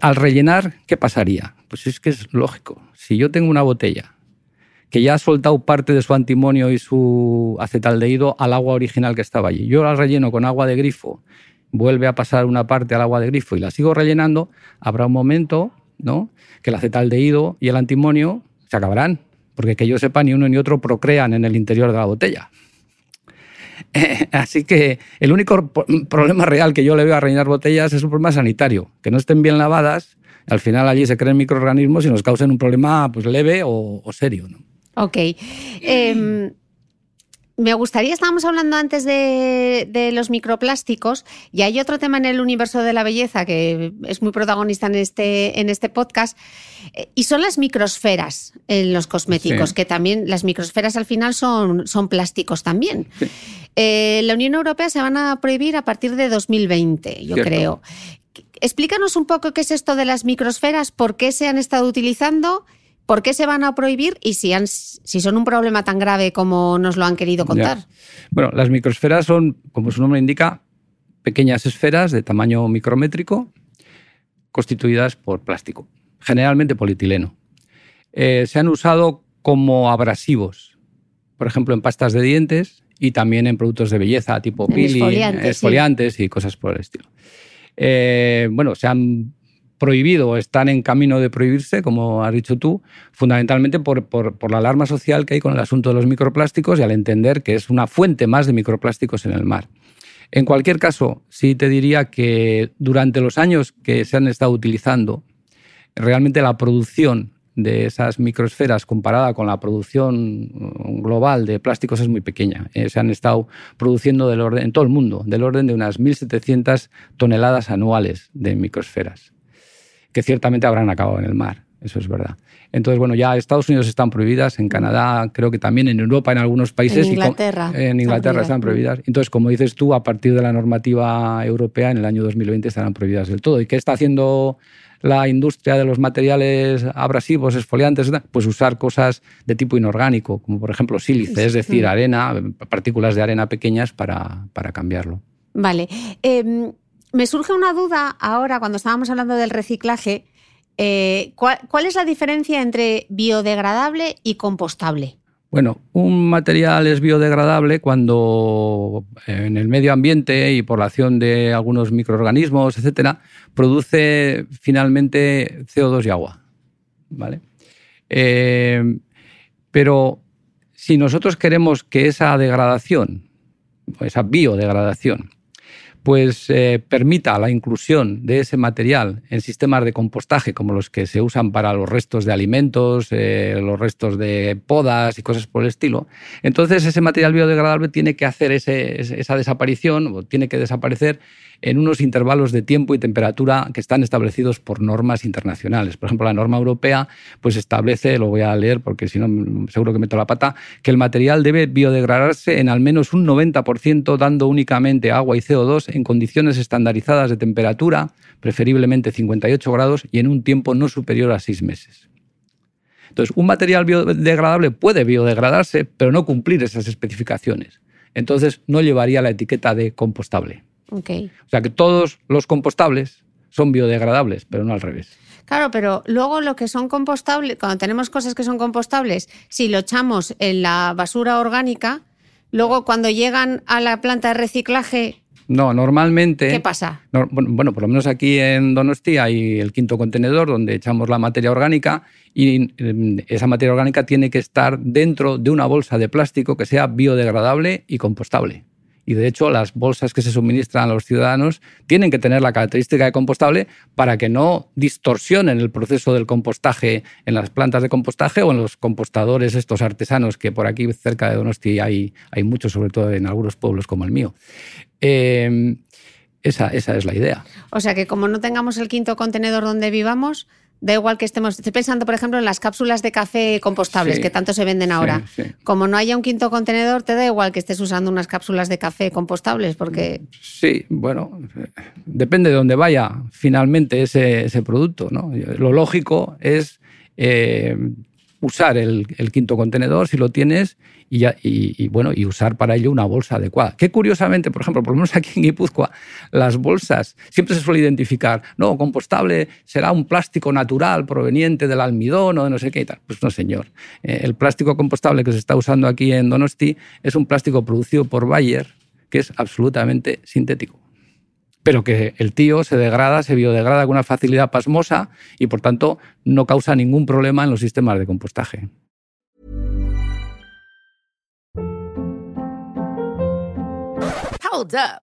al rellenar, ¿qué pasaría? Pues es que es lógico. Si yo tengo una botella que ya ha soltado parte de su antimonio y su acetaldehído al agua original que estaba allí, yo la relleno con agua de grifo, vuelve a pasar una parte al agua de grifo y la sigo rellenando, habrá un momento ¿no? que el acetaldehído y el antimonio se acabarán, porque que yo sepa ni uno ni otro procrean en el interior de la botella. Así que el único problema real que yo le veo a rellenar botellas es un problema sanitario, que no estén bien lavadas. Al final allí se creen microorganismos y nos causen un problema pues, leve o, serio. ¿no? Ok. Em, me gustaría, estábamos hablando antes de, los microplásticos y hay otro tema en el universo de la belleza que es muy protagonista en este, en este podcast eh, y son las microsferas en los cosméticos, que también las microsferas al final son, son plásticos también. Eh, la Unión Europea se van a prohibir a partir de 2020, yo creo. Explícanos un poco qué es esto de las microsferas, por qué se han estado utilizando ¿Por qué se van a prohibir y si, si son un problema tan grave como nos lo han querido contar? Bueno, las microesferas son, como su nombre indica, pequeñas esferas de tamaño micrométrico constituidas por plástico, generalmente polietileno. Eh, se han usado como abrasivos, por ejemplo, en pastas de dientes y también en productos de belleza tipo peeling, esfoliantes, y cosas por el estilo. Eh, bueno, se han prohibido o están en camino de prohibirse, como has dicho tú, fundamentalmente por, la alarma social que hay con el asunto de los microplásticos y al entender que es una fuente más de microplásticos en el mar. En cualquier caso, sí te diría que durante los años que se han estado utilizando, realmente la producción de esas microesferas comparada con la producción global de plásticos es muy pequeña. Eh, se han estado produciendo en todo el mundo del orden de unas 1.700 toneladas anuales de microesferas que ciertamente habrán acabado en el mar. Eso es verdad. Entonces, bueno, ya Estados Unidos están prohibidas, en Canadá, creo que también en Europa, en algunos países. En Inglaterra. en Inglaterra están prohibidas. Entonces, como dices tú, a partir de la normativa europea, en el año 2020 estarán prohibidas del todo. ¿Y qué está haciendo la industria de los materiales abrasivos, esfoliantes? Pues usar cosas de tipo inorgánico, como por ejemplo sílice, es decir, arena, partículas de arena pequeñas para, para cambiarlo. Vale. Em, me surge una duda ahora cuando estábamos hablando del reciclaje. Eh, ¿cuál, es la diferencia entre biodegradable y compostable? Bueno, un material es biodegradable cuando eh, en el medio ambiente y por la acción de algunos microorganismos, etcétera, produce finalmente CO2 y agua. ¿vale? Eh, pero si nosotros queremos que esa degradación, esa biodegradación, pues eh, permita la inclusión de ese material en sistemas de compostaje como los que se usan para los restos de alimentos, eh, los restos de podas y cosas por el estilo, entonces ese material biodegradable tiene que hacer esa desaparición o tiene que desaparecer en unos intervalos de tiempo y temperatura que están establecidos por normas internacionales. Por ejemplo, la norma europea pues establece, lo voy a leer porque si no seguro que meto la pata, que el material debe biodegradarse en al menos un 90% dando únicamente agua y CO2 en condiciones estandarizadas de temperatura, preferiblemente 58 grados y en un tiempo no superior a seis meses. Entonces, un material biodegradable puede biodegradarse, pero no cumplir esas especificaciones. Entonces, no llevaría la etiqueta de compostable. O sea que todos los compostables son biodegradables, pero no al revés. Claro, pero luego lo que son compostables, cuando tenemos cosas que son compostables, si lo echamos en la basura orgánica, luego cuando llegan a la planta de reciclaje no, normalmente. ¿Qué pasa? bueno, por lo menos aquí en Donosti hay el quinto contenedor donde echamos la materia orgánica y em, esa materia orgánica tiene que estar dentro de una bolsa de plástico que sea biodegradable y compostable y de hecho las bolsas que se suministran a los ciudadanos tienen que tener la característica de compostable para que no distorsionen el proceso del compostaje en las plantas de compostaje o en los compostadores estos artesanos que por aquí cerca de Donosti hay, hay muchos, sobre todo en algunos pueblos como el mío. Eh, esa, esa es la idea. O sea que como no tengamos el quinto contenedor donde vivamos, Da igual que estemos. Estoy pensando, por ejemplo, en las cápsulas de café compostables que tanto se venden ahora. Como no haya un quinto contenedor, te da igual que estés usando unas cápsulas de café compostables, porque. Sí, bueno, depende de dónde vaya finalmente ese, ese producto. ¿no? Lo lógico es eh, usar el, quinto contenedor si lo tienes y, bueno, y usar para ello una bolsa adecuada. Que curiosamente, por ejemplo, por lo menos aquí en Guipúzcoa, las bolsas siempre se suele identificar, no, compostable será un plástico natural proveniente del almidón o de no sé qué y tal. Pues no, señor. Eh, el plástico compostable que se está usando aquí en Donosti es un plástico producido por Bayer que es absolutamente sintético pero que el tío se degrada, se biodegrada con una facilidad pasmosa y por tanto no causa ningún problema en los sistemas de compostaje. Hold up.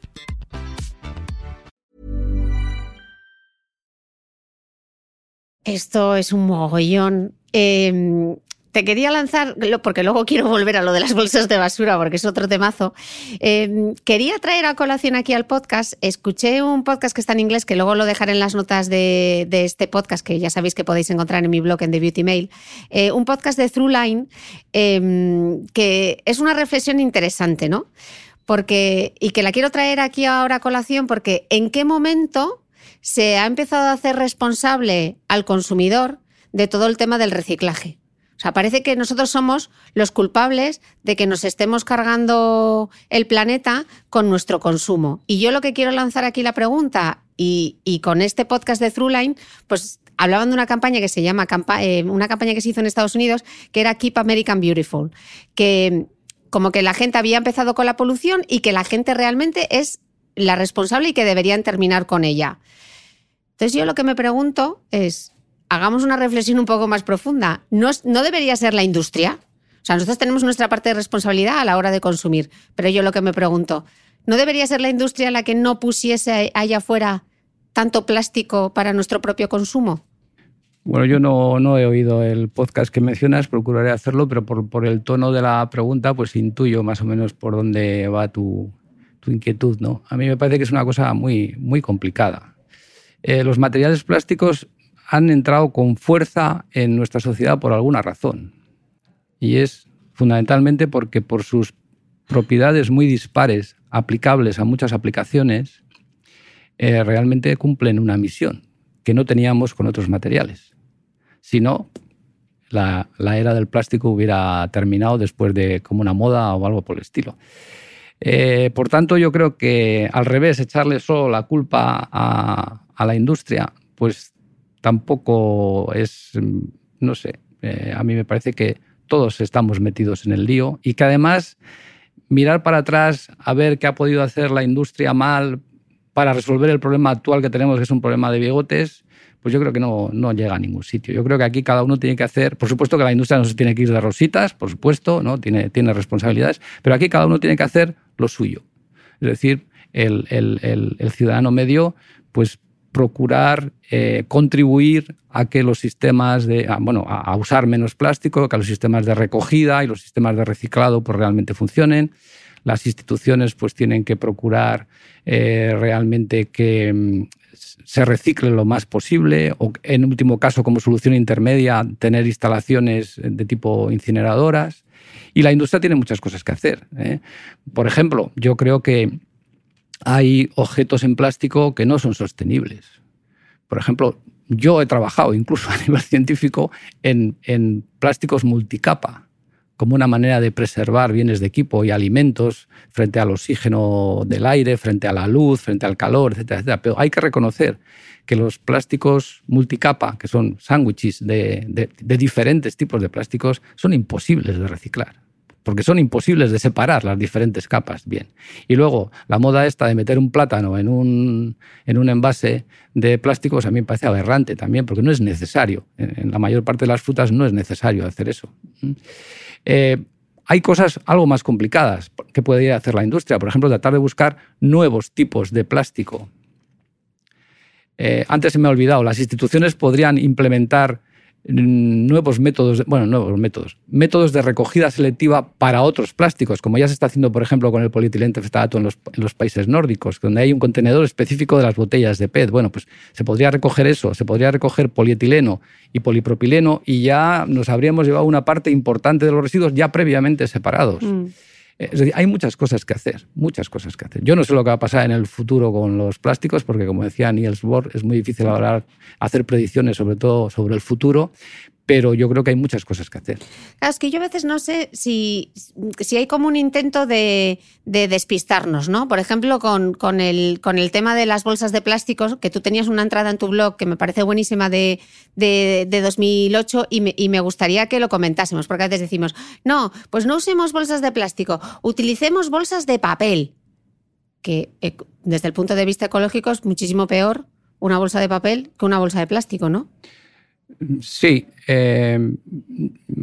Esto es un mogollón. Eh, te quería lanzar, porque luego quiero volver a lo de las bolsas de basura, porque es otro temazo. Eh, quería traer a colación aquí al podcast. Escuché un podcast que está en inglés, que luego lo dejaré en las notas de, este podcast, que ya sabéis que podéis encontrar en mi blog en The Beauty Mail. Eh, un podcast de Throughline, em, que es una reflexión interesante, ¿no? Porque, y que la quiero traer aquí ahora a colación, porque ¿en qué momento se ha empezado a hacer responsable al consumidor de todo el tema del reciclaje. O sea, parece que nosotros somos los culpables de que nos estemos cargando el planeta con nuestro consumo. Y yo lo que quiero lanzar aquí la pregunta, y, con este podcast de Throughline, pues hablaban de una campaña que se llama, eh, una campaña que se hizo en Estados Unidos, que era Keep American Beautiful, que como que la gente había empezado con la polución y que la gente realmente es la responsable y que deberían terminar con ella. Entonces yo lo que me pregunto es, hagamos una reflexión un poco más profunda. ¿No, ¿No debería ser la industria? O sea, nosotros tenemos nuestra parte de responsabilidad a la hora de consumir, pero yo lo que me pregunto, ¿no debería ser la industria la que no pusiese allá afuera tanto plástico para nuestro propio consumo? Bueno, yo no, no, he oído el podcast que mencionas, procuraré hacerlo, pero por, por, el tono de la pregunta, pues intuyo más o menos por dónde va tu, tu inquietud. ¿no? A mí me parece que es una cosa muy, muy complicada. Eh, los materiales plásticos han entrado con fuerza en nuestra sociedad por alguna razón. Y es fundamentalmente porque por sus propiedades muy dispares, aplicables a muchas aplicaciones, eh, realmente cumplen una misión que no teníamos con otros materiales. Si no, la, era del plástico hubiera terminado después de como una moda o algo por el estilo. Eh, por tanto, yo creo que al revés, echarle solo la culpa a, a la industria, pues tampoco es, mm, no sé, eh, a mí me parece que todos estamos metidos en el lío y que además mirar para atrás a ver qué ha podido hacer la industria mal para resolver el problema actual que tenemos, que es un problema de bigotes, pues yo creo que no, no, llega a ningún sitio. Yo creo que aquí cada uno tiene que hacer, por supuesto que la industria no se tiene que ir de rositas, por supuesto, ¿no? tiene, tiene responsabilidades, pero aquí cada uno tiene que hacer lo suyo. Es decir, el, el, el ciudadano medio, pues procurar eh, contribuir a que los sistemas de, bueno, a, usar menos plástico, que los sistemas de recogida y los sistemas de reciclado pues, realmente funcionen. Las instituciones pues tienen que procurar eh, realmente que mm, se recicle lo más posible o en último caso como solución intermedia tener instalaciones de tipo incineradoras. Y la industria tiene muchas cosas que hacer. ¿eh? Por ejemplo, yo creo que hay objetos en plástico que no son sostenibles. Por ejemplo, yo he trabajado incluso a nivel científico en, plásticos multicapa como una manera de preservar bienes de equipo y alimentos frente al oxígeno del aire, frente a la luz, frente al calor, etcétera, etcétera. Pero hay que reconocer que los plásticos multicapa, que son sándwiches de diferentes tipos de plásticos, son imposibles de reciclar porque son imposibles de separar las diferentes capas bien. Y luego, la moda esta de meter un plátano en un, en un envase de plásticos a mí me parece aberrante también, porque no es necesario. En la mayor parte de las frutas no es necesario hacer eso. Eh, hay cosas algo más complicadas que puede hacer la industria. Por ejemplo, tratar de buscar nuevos tipos de plástico. Eh, antes se me ha olvidado, las instituciones podrían implementar nuevos métodos, bueno, nuevos métodos, métodos de recogida selectiva para otros plásticos, como ya se está haciendo, por ejemplo, con el polietileno los, en los países nórdicos, donde hay un contenedor específico de las botellas de PET. Bueno, pues se podría recoger eso, se podría recoger polietileno y polipropileno y ya nos habríamos llevado una parte importante de los residuos ya previamente separados. Mm. Es decir, hay muchas cosas que hacer, muchas cosas que hacer. Yo no sé lo que va a pasar en el futuro con los plásticos, porque como decía Niels Bohr, es muy difícil hablar, hacer predicciones, sobre todo sobre el futuro, pero yo creo que hay muchas cosas que hacer. Claro, es que yo a veces no sé si, si hay como un intento de, despistarnos, ¿no? Por ejemplo, con, el, con el tema de las bolsas de plásticos, que tú tenías una entrada en tu blog que me parece buenísima de, de, 2008 y me, y me gustaría que lo comentásemos, porque a veces decimos, no, pues no usemos bolsas de plástico, utilicemos bolsas de papel, que eh, desde el punto de vista ecológico es muchísimo peor una bolsa de papel que una bolsa de plástico, ¿no? Sí, eh,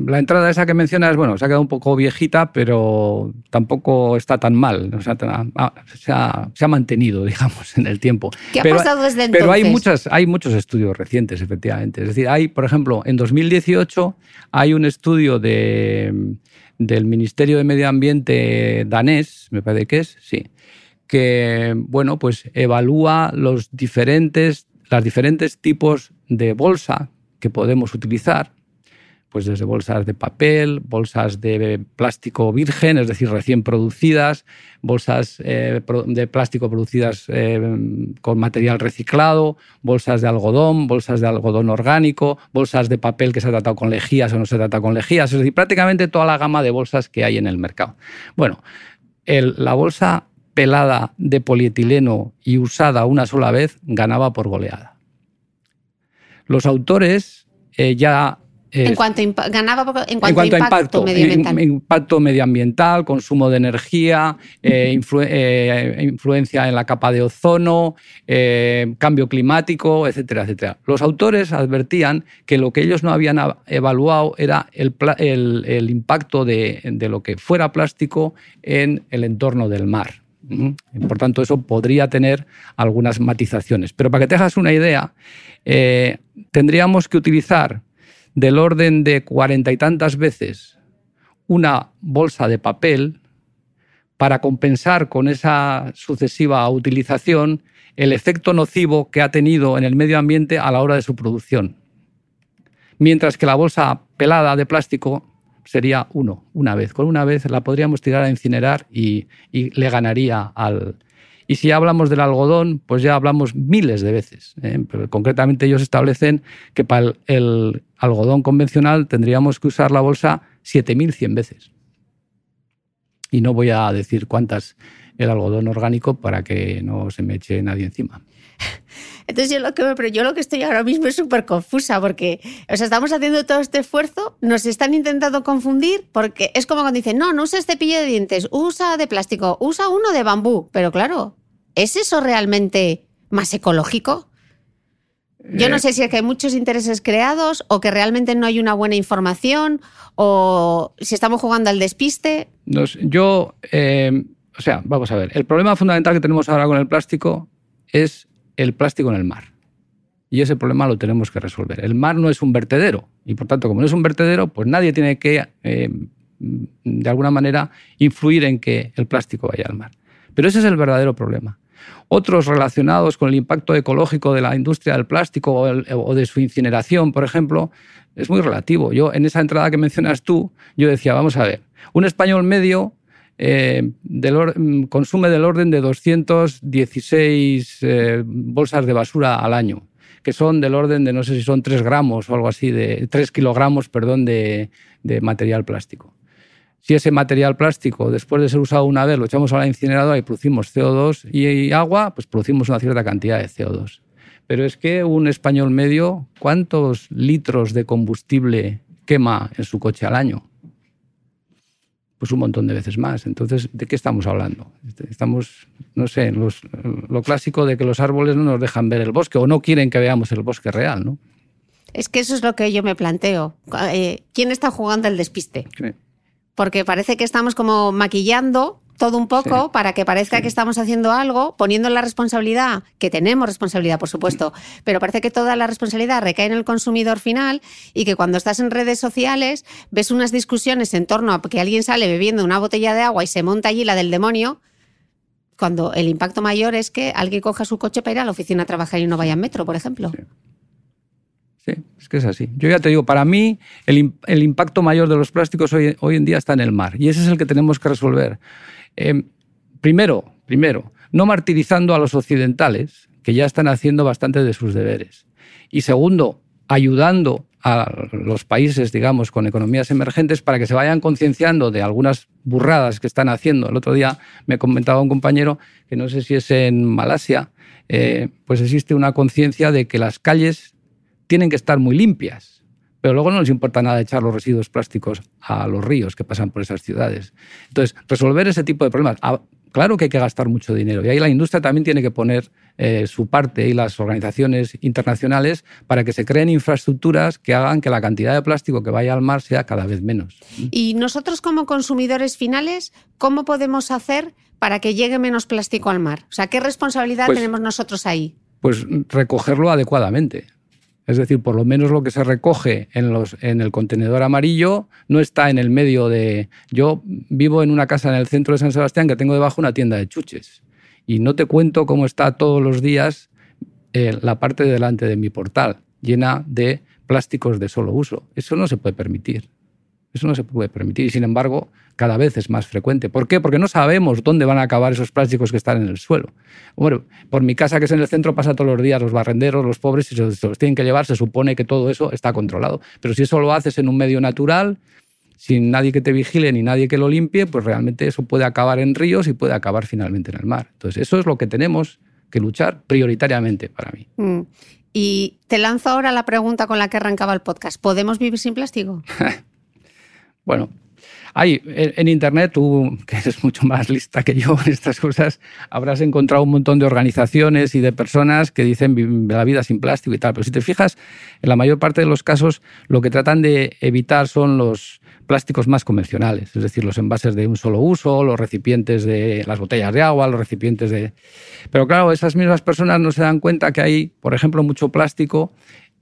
la entrada esa que mencionas, bueno, se ha quedado un poco viejita, pero tampoco está tan mal. O sea, se, ha, mantenido, digamos, en el tiempo. ¿Qué pero, ha pasado desde entonces? Pero hay, muchas, hay muchos estudios recientes, efectivamente. Es decir, hay, por ejemplo, en 2018 hay un estudio de, del Ministerio de Medio Ambiente danés, me parece que es, sí, que, bueno, pues evalúa los diferentes, las diferentes tipos de bolsa que podemos utilizar, pues desde bolsas de papel, bolsas de plástico virgen, es decir, recién producidas, bolsas eh, de plástico producidas eh, con material reciclado, bolsas de algodón, bolsas de algodón orgánico, bolsas de papel que se ha tratado con lejías o no se ha tratado con lejías, es decir, prácticamente toda la gama de bolsas que hay en el mercado. Bueno, la bolsa pelada de polietileno y usada una sola vez ganaba por goleada. Los autores eh, ya eh, en cuanto ganaba en cuanto, a impacto, medioambiental. Impacto medioambiental, consumo de energía, eh, influencia en la capa de ozono, cambio climático, etcétera, etcétera. Los autores advertían que lo que ellos no habían evaluado era el, el impacto de, de, lo que fuera plástico en el entorno del mar. Por tanto, eso podría tener algunas matizaciones. Pero para que te hagas una idea, eh, tendríamos que utilizar del orden de cuarenta y tantas veces una bolsa de papel para compensar con esa sucesiva utilización el efecto nocivo que ha tenido en el medio ambiente a la hora de su producción. Mientras que la bolsa pelada de plástico sería uno, una vez. Con una vez la podríamos tirar a incinerar y, le ganaría al... Y si hablamos del algodón, pues ya hablamos miles de veces. ¿eh? Pero concretamente ellos establecen que para el, algodón convencional tendríamos que usar la bolsa 7.100 veces. Y no voy a decir cuántas el algodón orgánico para que no se me eche nadie encima. Entonces yo lo que, pero yo lo que estoy ahora mismo es súper confusa porque, o sea, estamos haciendo todo este esfuerzo, nos están intentando confundir porque es como cuando dicen, no, no uses cepillo de dientes, usa de plástico, usa uno de bambú. Pero claro, ¿es eso realmente más ecológico? Yo no eh. sé si es que hay muchos intereses creados o que realmente no hay una buena información o si estamos jugando al despiste. yo, eh, o sea, vamos a ver, el problema fundamental que tenemos ahora con el plástico es el plástico en el mar. Y ese problema lo tenemos que resolver. El mar no es un vertedero y por tanto, como no es un vertedero, pues nadie tiene que, eh, de alguna manera, influir en que el plástico vaya al mar. Pero ese es el verdadero problema. Otros relacionados con el impacto ecológico de la industria del plástico o, de su incineración, por ejemplo, es muy relativo. Yo, en esa entrada que mencionas tú, yo decía, vamos a ver, un español medio eh, mm, consume del orden de 216 eh, bolsas de basura al año, que son del orden de, no sé si son 3 gramos o algo así, de 3 kilogramos, perdón, de, material plástico. Si ese material plástico, después de ser usado una vez, lo echamos a la incineradora y producimos CO2 y agua, pues producimos una cierta cantidad de CO2. Pero es que un español medio, ¿cuántos litros de combustible quema en su coche al año? Pues un montón de veces más. Entonces, ¿de qué estamos hablando? Estamos, no sé, lo clásico de que los árboles no nos dejan ver el bosque o no quieren que veamos el bosque real, ¿no? Es que eso es lo que yo me planteo. Eh, ¿Quién está jugando el despiste? Porque parece que estamos como maquillando todo un poco para que parezca que estamos haciendo algo, poniendo la responsabilidad, que tenemos responsabilidad, por supuesto, pero parece que toda la responsabilidad recae en el consumidor final y que cuando estás en redes sociales ves unas discusiones en torno a que alguien sale bebiendo una botella de agua y se monta allí la del demonio, cuando el impacto mayor es que alguien coja su coche para ir a la oficina a trabajar y no vaya en metro, por ejemplo. Sí. es que es así. Yo ya te digo, para mí el, impacto mayor de los plásticos hoy, hoy en día está en el mar y ese es el que tenemos que resolver. Em, primero, primero, no martirizando a los occidentales, que ya están haciendo bastante de sus deberes. Y segundo, ayudando a los países, digamos, con economías emergentes para que se vayan concienciando de algunas burradas que están haciendo. El otro día me comentaba un compañero que no sé si es en Malasia, eh, pues existe una conciencia de que las calles tienen que estar muy limpias, pero luego no les importa nada echar los residuos plásticos a los ríos que pasan por esas ciudades. Entonces, resolver ese tipo de problemas. Ah, claro que hay que gastar mucho dinero y ahí la industria también tiene que poner eh, su parte y las organizaciones internacionales para que se creen infraestructuras que hagan que la cantidad de plástico que vaya al mar sea cada vez menos. Y nosotros como consumidores finales, ¿cómo podemos hacer para que llegue menos plástico al mar? O sea, ¿qué responsabilidad pues tenemos nosotros ahí? Pues recogerlo adecuadamente. Es decir, por lo menos lo que se recoge en, el contenedor amarillo no está en el medio de... Yo vivo en una casa en el centro de San Sebastián que tengo debajo una tienda de chuches. Y no te cuento cómo está todos los días eh, la parte delante de mi portal, llena de plásticos de solo uso. Eso no se puede permitir. Eso no se puede permitir y sin embargo cada vez es más frecuente. ¿Por qué? Porque no sabemos dónde van a acabar esos plásticos que están en el suelo. Bueno, por mi casa que es en el centro pasa todos los días los barrenderos, los pobres, y se los tienen que llevar, se supone que todo eso está controlado. Pero si eso lo haces en un medio natural, sin nadie que te vigile ni nadie que lo limpie, pues realmente eso puede acabar en ríos y puede acabar finalmente en el mar. Entonces, eso es lo que tenemos que luchar prioritariamente para mí. Mm. Y te lanzo ahora la pregunta con la que arrancaba el podcast. ¿Podemos vivir sin plástico? bueno, hay en Internet, tú que eres mucho más lista que yo en estas cosas, habrás encontrado un montón de organizaciones y de personas que dicen la vida sin plástico y tal. Pero si te fijas, en la mayor parte de los casos lo que tratan de evitar son los, plásticos más convencionales, es decir, los envases de un solo uso, los recipientes de las botellas de agua, los recipientes de... Pero claro, esas mismas personas no se dan cuenta que hay, por ejemplo, mucho plástico,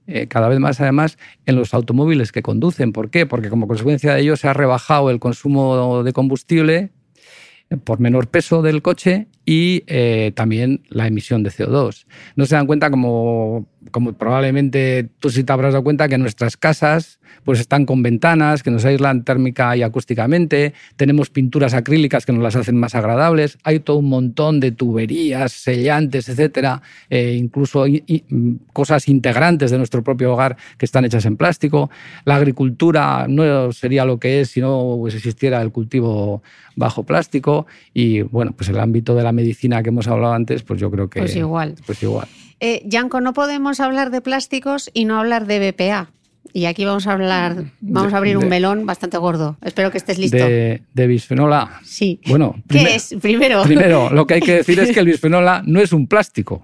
eh, cada vez más además, en los automóviles que conducen. ¿Por qué? Porque como consecuencia de ello se ha rebajado el consumo de combustible por menor peso del coche y eh, también la emisión de CO2. No se dan cuenta como como probablemente tú sí te habrás dado cuenta que nuestras casas pues están con ventanas que nos aíslan térmica y acústicamente, tenemos pinturas acrílicas que nos las hacen más agradables, hay todo un montón de tuberías, sellantes, etcétera, e incluso cosas integrantes de nuestro propio hogar que están hechas en plástico. La agricultura no sería lo que es si no pues, existiera el cultivo bajo plástico y bueno, pues el ámbito de la medicina que hemos hablado antes, pues yo creo que pues igual. Pues igual. Eh, Yanko, no podemos hablar de plásticos y no hablar de BPA. Y aquí vamos a hablar, vamos a abrir un melón bastante gordo. Espero que estés listo. De, de bisfenol A. Sí. Bueno, ¿qué es? Primero. Primero, lo que hay que decir es que el bisfenol A no es un plástico.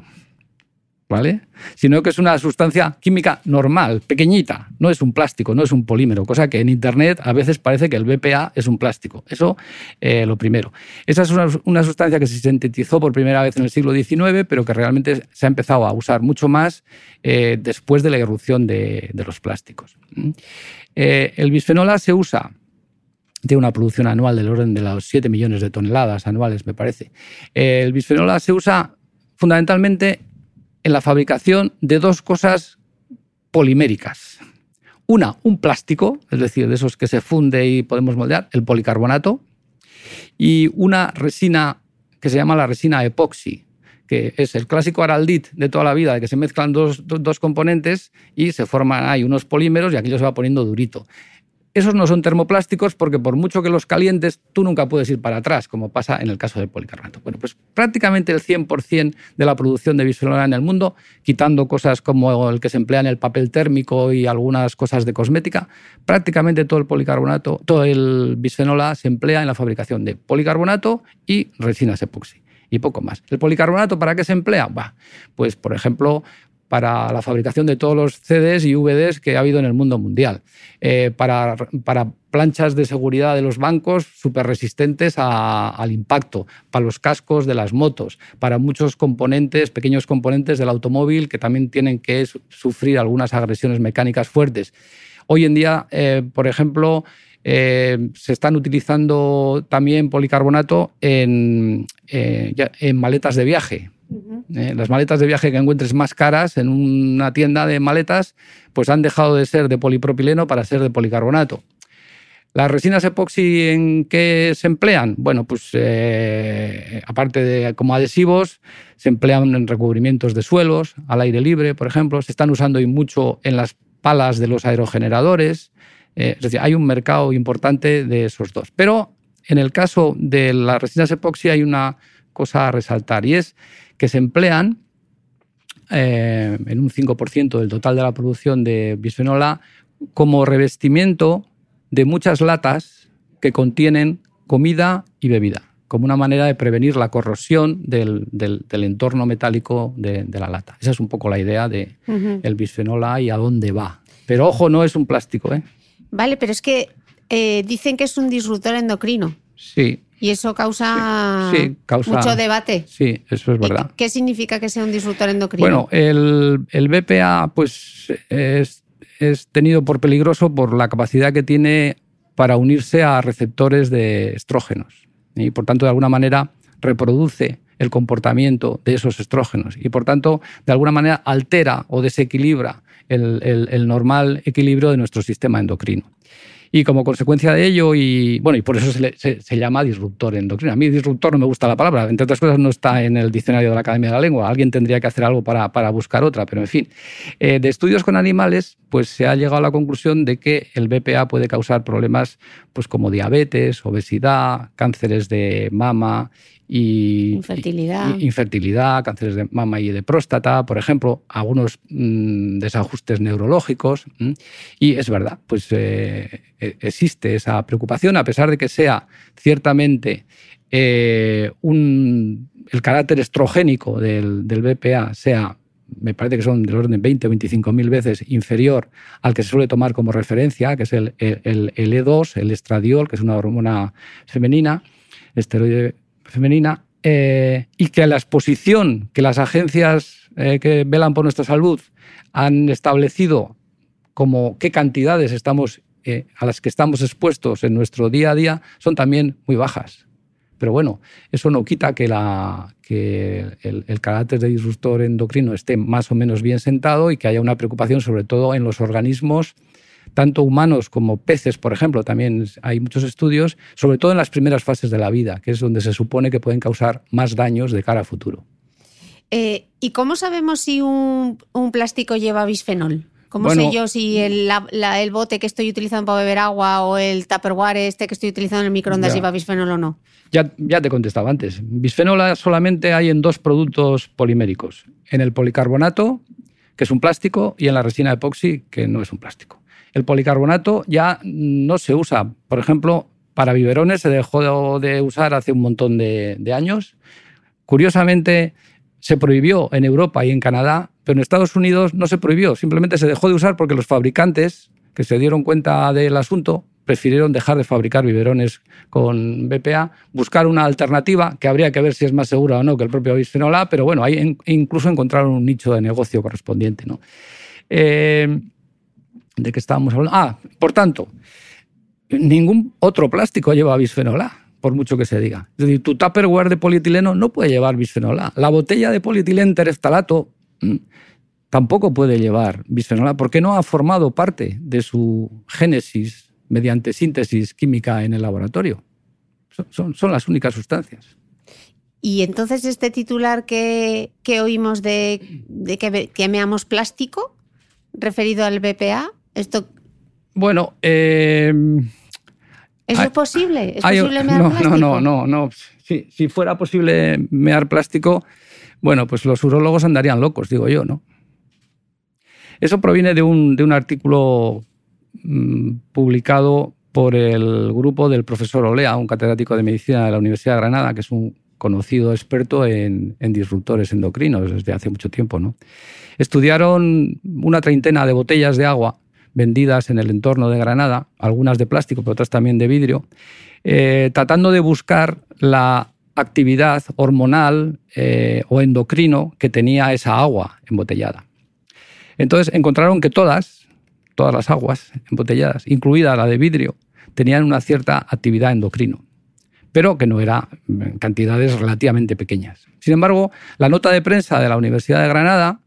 ¿Vale? Sino que es una sustancia química normal, pequeñita, no es un plástico, no es un polímero, cosa que en Internet a veces parece que el BPA es un plástico. Eso, eh, lo primero. Esa es una, sustancia que se sintetizó por primera vez en el siglo XIX, pero que realmente se ha empezado a usar mucho más eh, después de la irrupción de, los plásticos. Eh, el bisfenol A se usa de una producción anual del orden de los 7 millones de toneladas anuales, me parece. el bisfenol A se usa fundamentalmente en la fabricación de dos cosas poliméricas. Una, un plástico, es decir, de esos que se funde y podemos moldear, el policarbonato, y una resina que se llama la resina epoxi, que es el clásico araldit de toda la vida, de que se mezclan dos, dos componentes y se forman ahí unos polímeros y aquello se va poniendo durito. Esos no son termoplásticos porque por mucho que los calientes, tú nunca puedes ir para atrás, como pasa en el caso del policarbonato. Bueno, pues prácticamente el 100% de la producción de bisfenol A en el mundo, quitando cosas como el que se emplea en el papel térmico y algunas cosas de cosmética, prácticamente todo el policarbonato, todo el bisfenol se emplea en la fabricación de policarbonato y resinas epoxi y poco más. ¿El policarbonato para qué se emplea? Bah, pues, por ejemplo, para la fabricación de todos los CDs y VDs que ha habido en el mundo mundial, eh, para, planchas de seguridad de los bancos súper resistentes al impacto, para los cascos de las motos, para muchos componentes, pequeños componentes del automóvil que también tienen que sufrir algunas agresiones mecánicas fuertes. Hoy en día, eh, por ejemplo, eh, se están utilizando también policarbonato en maletas de viaje. Eh, las maletas de viaje que encuentres más caras en una tienda de maletas, pues han dejado de ser de polipropileno para ser de policarbonato. ¿Las resinas epoxi en qué se emplean? Bueno, pues eh, aparte de como adhesivos, se emplean en recubrimientos de suelos, al aire libre, por ejemplo. Se están usando y mucho en las palas de los aerogeneradores. Eh, es decir, hay un mercado importante de esos dos. Pero en el caso de las resinas epoxi hay una cosa a resaltar y es que se emplean eh, en un 5% del total de la producción de bisfenol A como revestimiento de muchas latas que contienen comida y bebida, como una manera de prevenir la corrosión del, entorno metálico de, la lata. Esa es un poco la idea del de el bisfenol A y a dónde va. Pero ojo, no es un plástico. ¿eh? Vale, pero es que eh, dicen que es un disruptor endocrino. Sí. Y eso causa, mucho debate. Sí, eso es verdad. ¿Qué significa que sea un disruptor endocrino? Bueno, el, el BPA pues, es, es tenido por peligroso por la capacidad que tiene para unirse a receptores de estrógenos. Y por tanto, de alguna manera, reproduce el comportamiento de esos estrógenos y por tanto de alguna manera altera o desequilibra el, normal equilibrio de nuestro sistema endocrino. Y como consecuencia de ello, y bueno, y por eso se, llama disruptor endocrino. A mí disruptor no me gusta la palabra, entre otras cosas no está en el diccionario de la Academia de la Lengua. Alguien tendría que hacer algo para, buscar otra, pero en fin. Eh, de estudios con animales, pues se ha llegado a la conclusión de que el BPA puede causar problemas pues como diabetes, obesidad, cánceres de mama y infertilidad. infertilidad, cánceres de mama y de próstata, por ejemplo, algunos mm, desajustes neurológicos. Y es verdad, pues eh, e, existe esa preocupación, a pesar de que sea ciertamente eh, el carácter estrogénico del, BPA sea me parece que son del orden de 20 o 25 mil veces inferior al que se suele tomar como referencia, que es el, el, el E2, el estradiol, que es una hormona femenina, esteroide femenina eh, y que la exposición que las agencias eh, que velan por nuestra salud han establecido como qué cantidades estamos, eh, a las que estamos expuestos en nuestro día a día son también muy bajas. Pero bueno, eso no quita que, la, que el, el, carácter de disruptor endocrino esté más o menos bien sentado y que haya una preocupación sobre todo en los organismos tanto humanos como peces, por ejemplo, también hay muchos estudios, sobre todo en las primeras fases de la vida, que es donde se supone que pueden causar más daños de cara a futuro. Eh, ¿Y cómo sabemos si un, plástico lleva bisfenol? ¿Cómo sé yo si el, bote que estoy utilizando para beber agua o el Tupperware este que estoy utilizando en el microondas lleva bisfenol o no? Ya, ya te contestaba antes. Bisfenol solamente hay en dos productos poliméricos. En el policarbonato, que es un plástico, y en la resina epoxi, que no es un plástico. El policarbonato ya no se usa. Por ejemplo, para biberones se dejó de usar hace un montón de, años. Curiosamente, se prohibió en Europa y en Canadá, pero en Estados Unidos no se prohibió, simplemente se dejó de usar porque los fabricantes que se dieron cuenta del asunto prefirieron dejar de fabricar biberones con BPA, buscar una alternativa que habría que ver si es más segura o no que el propio bisfenol A, pero bueno, ahí incluso encontraron un nicho de negocio correspondiente. ¿no? Eh, ¿De qué estábamos hablando? Ah, por tanto, ningún otro plástico lleva bisfenol A, por mucho que se diga. Es decir, tu Tupperware de polietileno no puede llevar bisfenol A. La botella de polietileno tereftalato mm, tampoco puede llevar bisfenol A porque no ha formado parte de su génesis mediante síntesis química en el laboratorio. Son, las únicas sustancias. Y entonces este titular que, oímos de, que quemeamos plástico, referido al BPA, esto. Bueno, eh, ¿Eso es posible? ¿Es posible mear no, plástico? No, no, no, no. Si, fuera posible mear plástico, bueno, pues los urólogos andarían locos, digo yo, ¿no? Eso proviene de un, de un artículo mm, publicado por el grupo del profesor Olea, un catedrático de medicina de la Universidad de Granada, que es un conocido experto en, en disruptores endocrinos desde hace mucho tiempo, ¿no? Estudiaron una treintena de botellas de agua vendidas en el entorno de Granada, algunas de plástico, pero otras también de vidrio, eh, tratando de buscar la actividad hormonal eh, o endocrino que tenía esa agua embotellada. Entonces encontraron que todas, todas las aguas embotelladas, incluida la de vidrio, tenían una cierta actividad endocrino, pero que no era en cantidades relativamente pequeñas. Sin embargo, la nota de prensa de la Universidad de Granada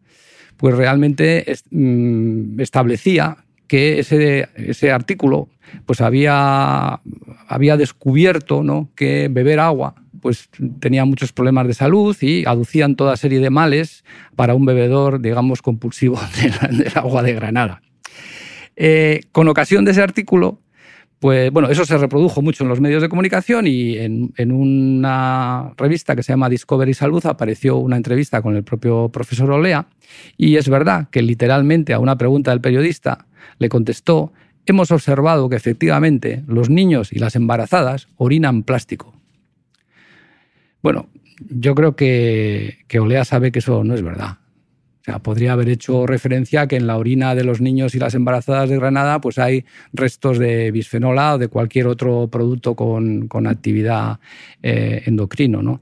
pues realmente mm, establecía que ese, ese artículo pues había, había descubierto ¿no? que beber agua pues tenía muchos problemas de salud y aducían toda serie de males para un bebedor, digamos, compulsivo del, agua de Granada. Eh, con ocasión de ese artículo, pues bueno, eso se reprodujo mucho en los medios de comunicación y en, en, una revista que se llama Discovery Salud apareció una entrevista con el propio profesor Olea y es verdad que literalmente a una pregunta del periodista le contestó, hemos observado que efectivamente los niños y las embarazadas orinan plástico. Bueno, yo creo que, que Olea sabe que eso no es verdad sea, podría haber hecho referencia a que en la orina de los niños y las embarazadas de Granada pues hay restos de bisfenol o de cualquier otro producto con, actividad eh, endocrino. ¿no?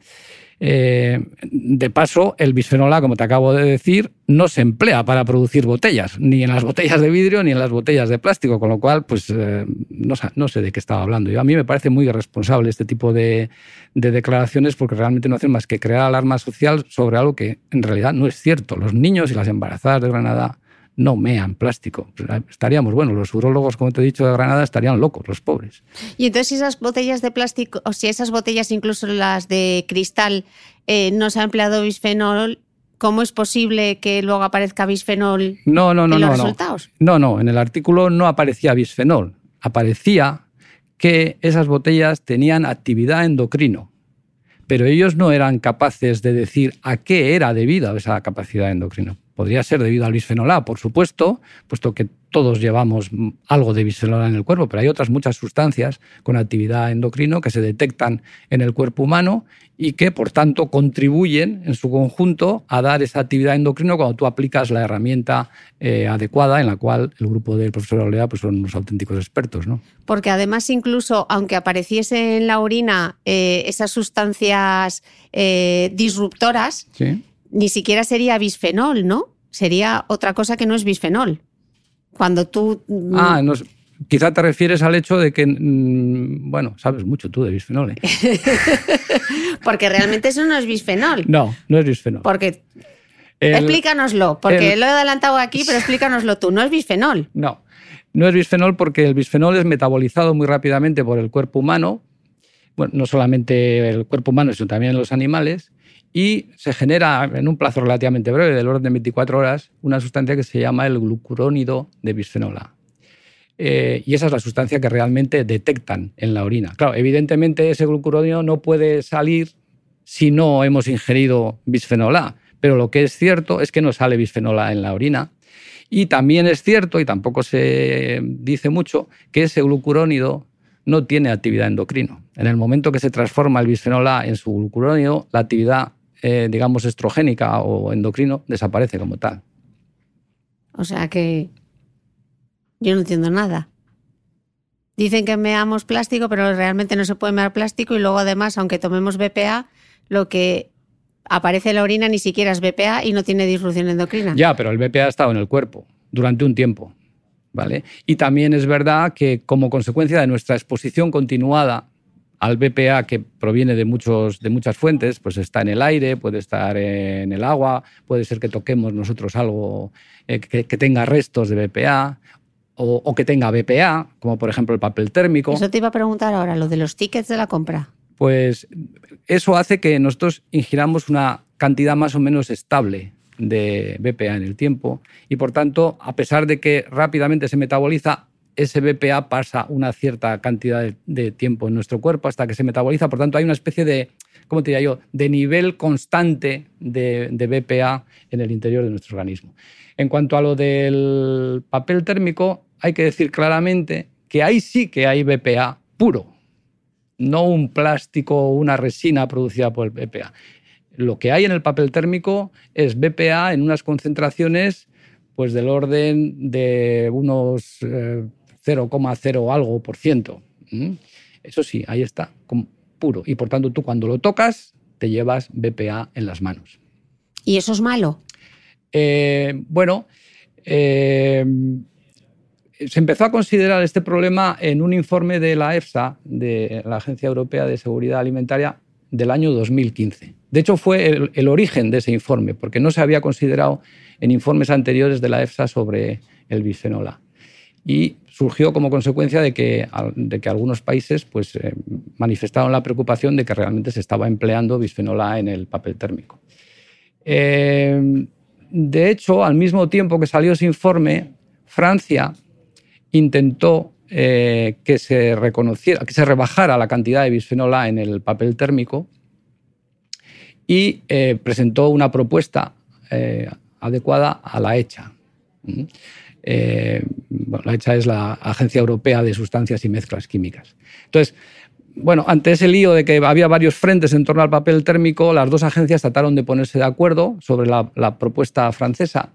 Eh, de paso, el bisfenol A, como te acabo de decir, no se emplea para producir botellas, ni en las botellas de vidrio ni en las botellas de plástico, con lo cual, pues eh, no, sé de qué estaba hablando. Yo, a mí me parece muy irresponsable este tipo de, declaraciones porque realmente no hacen más que crear alarma social sobre algo que en realidad no es cierto. Los niños y las embarazadas de Granada no mean plástico. Estaríamos, bueno, los urólogos, como te he dicho, de Granada estarían locos, los pobres. Y entonces si esas botellas de plástico, o si esas botellas, incluso las de cristal, eh, no se ha empleado bisfenol, ¿cómo es posible que luego aparezca bisfenol no, no, no, en los no, resultados? No, no, en el artículo no aparecía bisfenol. Aparecía que esas botellas tenían actividad endocrino pero ellos no eran capaces de decir a qué era debido esa capacidad endocrina. Podría ser debido al bisfenol A, por supuesto, puesto que todos llevamos algo de bisfenol A en el cuerpo, pero hay otras muchas sustancias con actividad endocrino que se detectan en el cuerpo humano y que, por tanto, contribuyen en su conjunto a dar esa actividad endocrino cuando tú aplicas la herramienta eh, adecuada en la cual el grupo del profesor Olea pues, son unos auténticos expertos. ¿no? Porque además, incluso aunque apareciese en la orina eh, esas sustancias eh, disruptoras, ni siquiera sería bisfenol, ¿no? Sería otra cosa que no es bisfenol. Cuando tú... Mm, ah, no, quizá te refieres al hecho de que, mm, bueno, sabes mucho tú de bisfenol. ¿eh? porque realmente eso no es bisfenol. No, no es bisfenol. Porque... explícanoslo, porque lo he adelantado aquí, pero explícanoslo tú. No es bisfenol. No, no es bisfenol porque el bisfenol es metabolizado muy rápidamente por el cuerpo humano, bueno, no solamente el cuerpo humano, sino también los animales, y se genera en un plazo relativamente breve, del orden de 24 horas, una sustancia que se llama el glucurónido de bisfenol A. Eh, y esa es la sustancia que realmente detectan en la orina. Claro, evidentemente ese glucurónido no puede salir si no hemos ingerido bisfenol A, pero lo que es cierto es que no sale bisfenol A en la orina. Y también es cierto, y tampoco se dice mucho, que ese glucurónido no tiene actividad endocrino. En el momento que se transforma el bisfenol A en su glucurónido, la actividad eh, digamos, estrogénica o endocrino, desaparece como tal. O sea que yo no entiendo nada. Dicen que meamos plástico, pero realmente no se puede mear plástico y luego además, aunque tomemos BPA, lo que aparece en la orina ni siquiera es BPA y no tiene disrupción endocrina. Ya, pero el BPA ha estado en el cuerpo durante un tiempo. ¿vale? Y también es verdad que como consecuencia de nuestra exposición continuada al BPA que proviene de, muchos, de muchas fuentes, pues está en el aire, puede estar en el agua, puede ser que toquemos nosotros algo eh, que, tenga restos de BPA o, que tenga BPA, como por ejemplo el papel térmico. Eso te iba a preguntar ahora, lo de los tickets de la compra. Pues eso hace que nosotros ingiramos una cantidad más o menos estable de BPA en el tiempo y por tanto, a pesar de que rápidamente se metaboliza, ese BPA pasa una cierta cantidad de, tiempo en nuestro cuerpo hasta que se metaboliza. Por tanto, hay una especie de, ¿cómo te diría yo?, de nivel constante de, de BPA en el interior de nuestro organismo. En cuanto a lo del papel térmico, hay que decir claramente que ahí sí que hay BPA puro, no un plástico o una resina producida por el BPA. Lo que hay en el papel térmico es BPA en unas concentraciones pues del orden de unos eh, 0,0 algo por ciento. Eso sí, ahí está, puro. Y por tanto, tú cuando lo tocas, te llevas BPA en las manos. ¿Y eso es malo? Eh, bueno, eh, se empezó a considerar este problema en un informe de la EFSA, de la Agencia Europea de Seguridad Alimentaria, del año 2015. De hecho, fue el, el, origen de ese informe, porque no se había considerado en informes anteriores de la EFSA sobre el bisfenol A y surgió como consecuencia de que, de que algunos países pues, eh, manifestaron la preocupación de que realmente se estaba empleando bisfenol A en el papel térmico. Eh, de hecho, al mismo tiempo que salió ese informe, Francia intentó eh, que se reconociera, que se rebajara la cantidad de bisfenol A en el papel térmico y presentó una propuesta adecuada a la ECHA. ¿Mm? la ECHA es la Agencia Europea de Sustancias y Mezclas Químicas. Entonces, bueno, ante ese lío de que había varios frentes en torno al papel térmico, las dos agencias trataron de ponerse de acuerdo sobre la propuesta francesa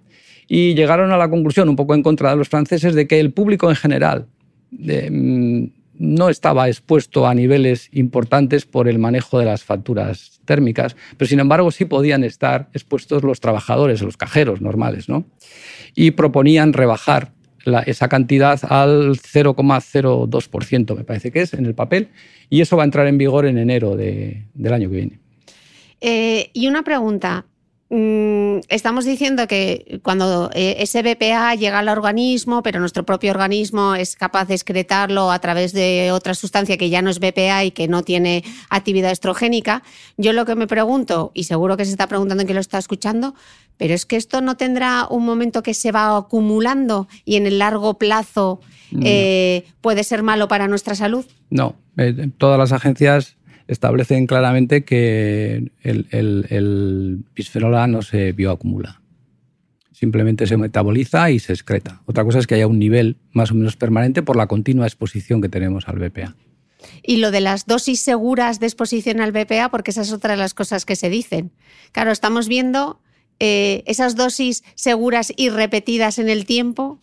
y llegaron a la conclusión, un poco en contra de los franceses, de que el público en general mm, no estaba expuesto a niveles importantes por el manejo de las facturas térmicas, pero sin embargo sí podían estar expuestos los trabajadores, los cajeros normales, ¿no? Y proponían rebajar esa cantidad al 0,02%, me parece que es, en el papel, y eso va a entrar en vigor en enero del año que viene. Eh, y una pregunta, estamos diciendo que cuando eh, ese BPA llega al organismo, pero nuestro propio organismo es capaz de excretarlo a través de otra sustancia que ya no es BPA y que no tiene actividad estrogénica, yo lo que me pregunto, y seguro que se está preguntando en que lo está escuchando, pero es que esto no tendrá un momento que se va acumulando y en el largo plazo eh, puede ser malo para nuestra salud. No, eh, todas las agencias establecen claramente que el, el, bisfenol A no se bioacumula. Simplemente se metaboliza y se excreta. Otra cosa es que haya un nivel más o menos permanente por la continua exposición que tenemos al BPA. Y lo de las dosis seguras de exposición al BPA, porque esa es otra de las cosas que se dicen. Claro, estamos viendo eh, esas dosis seguras y repetidas en el tiempo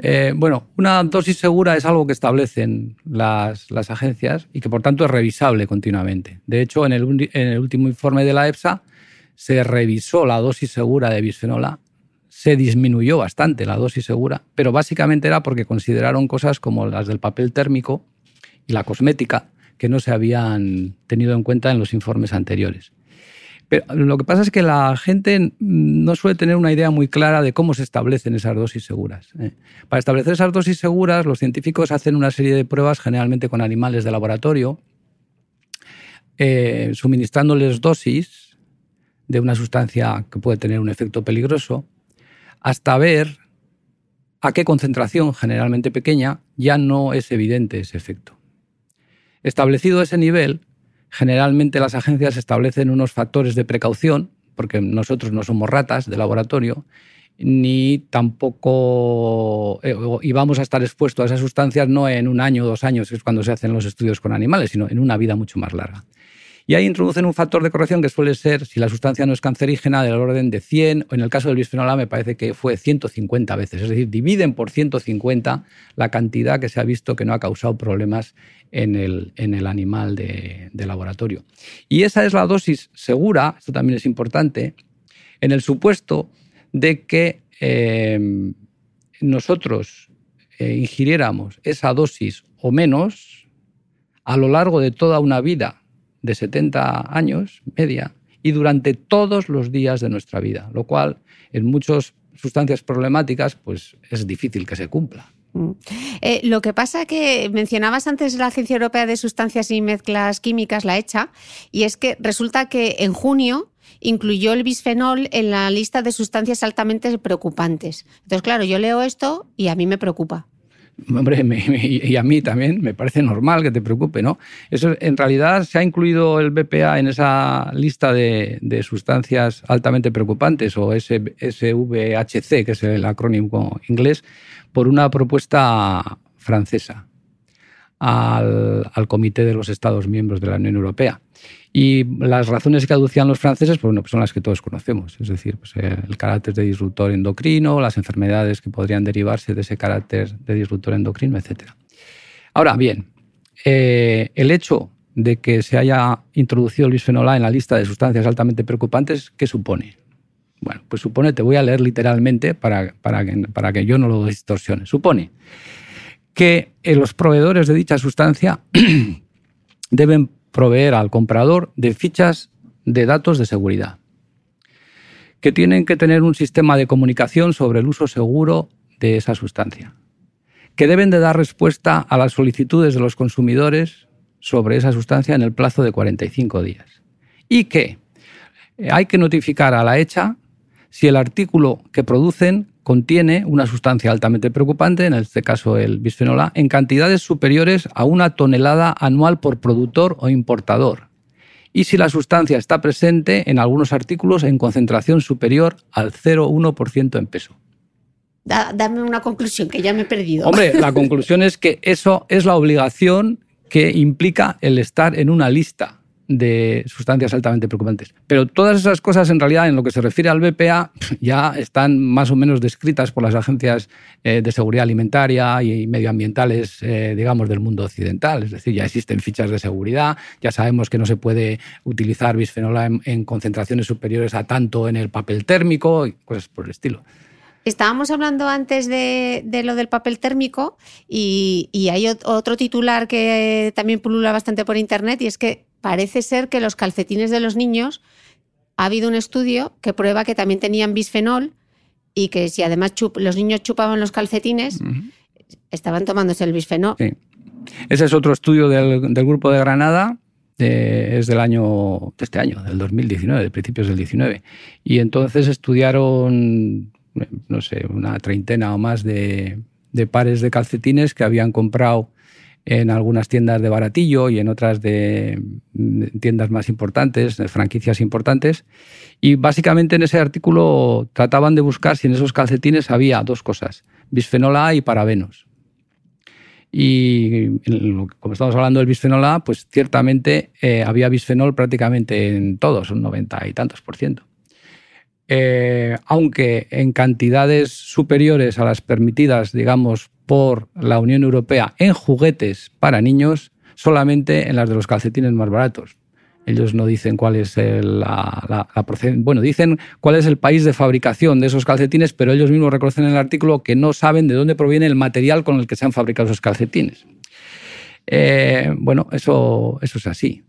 eh, bueno, una dosis segura es algo que establecen las, agencias y que por tanto es revisable continuamente. De hecho, en el, último informe de la EFSA se revisó la dosis segura de bisfenol A, se disminuyó bastante la dosis segura, pero básicamente era porque consideraron cosas como las del papel térmico y la cosmética que no se habían tenido en cuenta en los informes anteriores. Pero lo que pasa es que la gente no suele tener una idea muy clara de cómo se establecen esas dosis seguras. ¿eh? Para establecer esas dosis seguras, los científicos hacen una serie de pruebas, generalmente con animales de laboratorio, eh, suministrándoles dosis de una sustancia que puede tener un efecto peligroso, hasta ver a qué concentración, generalmente pequeña, ya no es evidente ese efecto. Establecido ese nivel, Generalmente las agencias establecen unos factores de precaución, porque nosotros no somos ratas de laboratorio, ni tampoco eh, íbamos a estar expuestos a esas sustancias no en un año o dos años, que es cuando se hacen los estudios con animales, sino en una vida mucho más larga. Y ahí introducen un factor de corrección que suele ser, si la sustancia no es cancerígena, del orden de 100, o en el caso del bisfenol A me parece que fue 150 veces. Es decir, dividen por 150 la cantidad que se ha visto que no ha causado problemas en el, en el animal de, laboratorio. Y esa es la dosis segura, esto también es importante, en el supuesto de que eh, nosotros eh, ingiriéramos esa dosis o menos a lo largo de toda una vida de 70 años, media, y durante todos los días de nuestra vida, lo cual en muchas sustancias problemáticas pues es difícil que se cumpla. Mm. Eh, lo que pasa que mencionabas antes la Agencia Europea de Sustancias y Mezclas Químicas, la ECHA, y es que resulta que en junio incluyó el bisfenol en la lista de sustancias altamente preocupantes. Entonces, claro, yo leo esto y a mí me preocupa. Hombre, y a mí también me parece normal que te preocupe, ¿no? Eso, en realidad se ha incluido el BPA en esa lista de, sustancias altamente preocupantes, o SVHC, que es el acrónimo inglés, por una propuesta francesa al, al Comité de los Estados Miembros de la Unión Europea. Y las razones que aducían los franceses pues, bueno, pues son las que todos conocemos, es decir, pues el carácter de disruptor endocrino, las enfermedades que podrían derivarse de ese carácter de disruptor endocrino, etc. Ahora bien, eh, el hecho de que se haya introducido el bisfenol A en la lista de sustancias altamente preocupantes, ¿qué supone? Bueno, pues supone, te voy a leer literalmente para, para, que, para que yo no lo distorsione. Supone que eh, los proveedores de dicha sustancia deben proveer al comprador de fichas de datos de seguridad, que tienen que tener un sistema de comunicación sobre el uso seguro de esa sustancia, que deben de dar respuesta a las solicitudes de los consumidores sobre esa sustancia en el plazo de 45 días. Y que hay que notificar a la hecha si el artículo que producen contiene una sustancia altamente preocupante, en este caso el bisfenol A, en cantidades superiores a una tonelada anual por productor o importador. Y si la sustancia está presente en algunos artículos en concentración superior al 0,1% en peso. dame una conclusión, que ya me he perdido. Hombre, la conclusión es que eso es la obligación que implica el estar en una lista de sustancias altamente preocupantes. Pero todas esas cosas, en realidad, en lo que se refiere al BPA, ya están más o menos descritas por las agencias eh, de seguridad alimentaria y medioambientales, eh, digamos, del mundo occidental. Es decir, ya existen fichas de seguridad, ya sabemos que no se puede utilizar bisfenol en, en concentraciones superiores a tanto en el papel térmico y cosas por el estilo. Estábamos hablando antes de, lo del papel térmico y, hay otro titular que también pulula bastante por internet y es que parece ser que los calcetines de los niños, ha habido un estudio que prueba que también tenían bisfenol y que si además los niños chupaban los calcetines, estaban tomándose el bisfenol. Ese es otro estudio del, grupo de Granada, es del año, de este año, del 2019, de principios del 19. Y entonces estudiaron, no sé, una treintena o más de pares de calcetines que habían comprado en algunas tiendas de baratillo y en otras de tiendas más importantes, de franquicias importantes. Y básicamente en ese artículo trataban de buscar si en esos calcetines había dos cosas, bisfenol A y parabenos. Y como estamos hablando del bisfenol A, pues ciertamente eh, había bisfenol prácticamente en todos, un noventa y tantos por ciento. Eh, aunque en cantidades superiores a las permitidas, digamos, por la Unión Europea en juguetes para niños solamente en las de los calcetines más baratos. Ellos no dicen cuál es el, la, Bueno, dicen cuál es el país de fabricación de esos calcetines, pero ellos mismos reconocen en el artículo que no saben de dónde proviene el material con el que se han fabricado esos calcetines. Eh, bueno, eso, eso es así.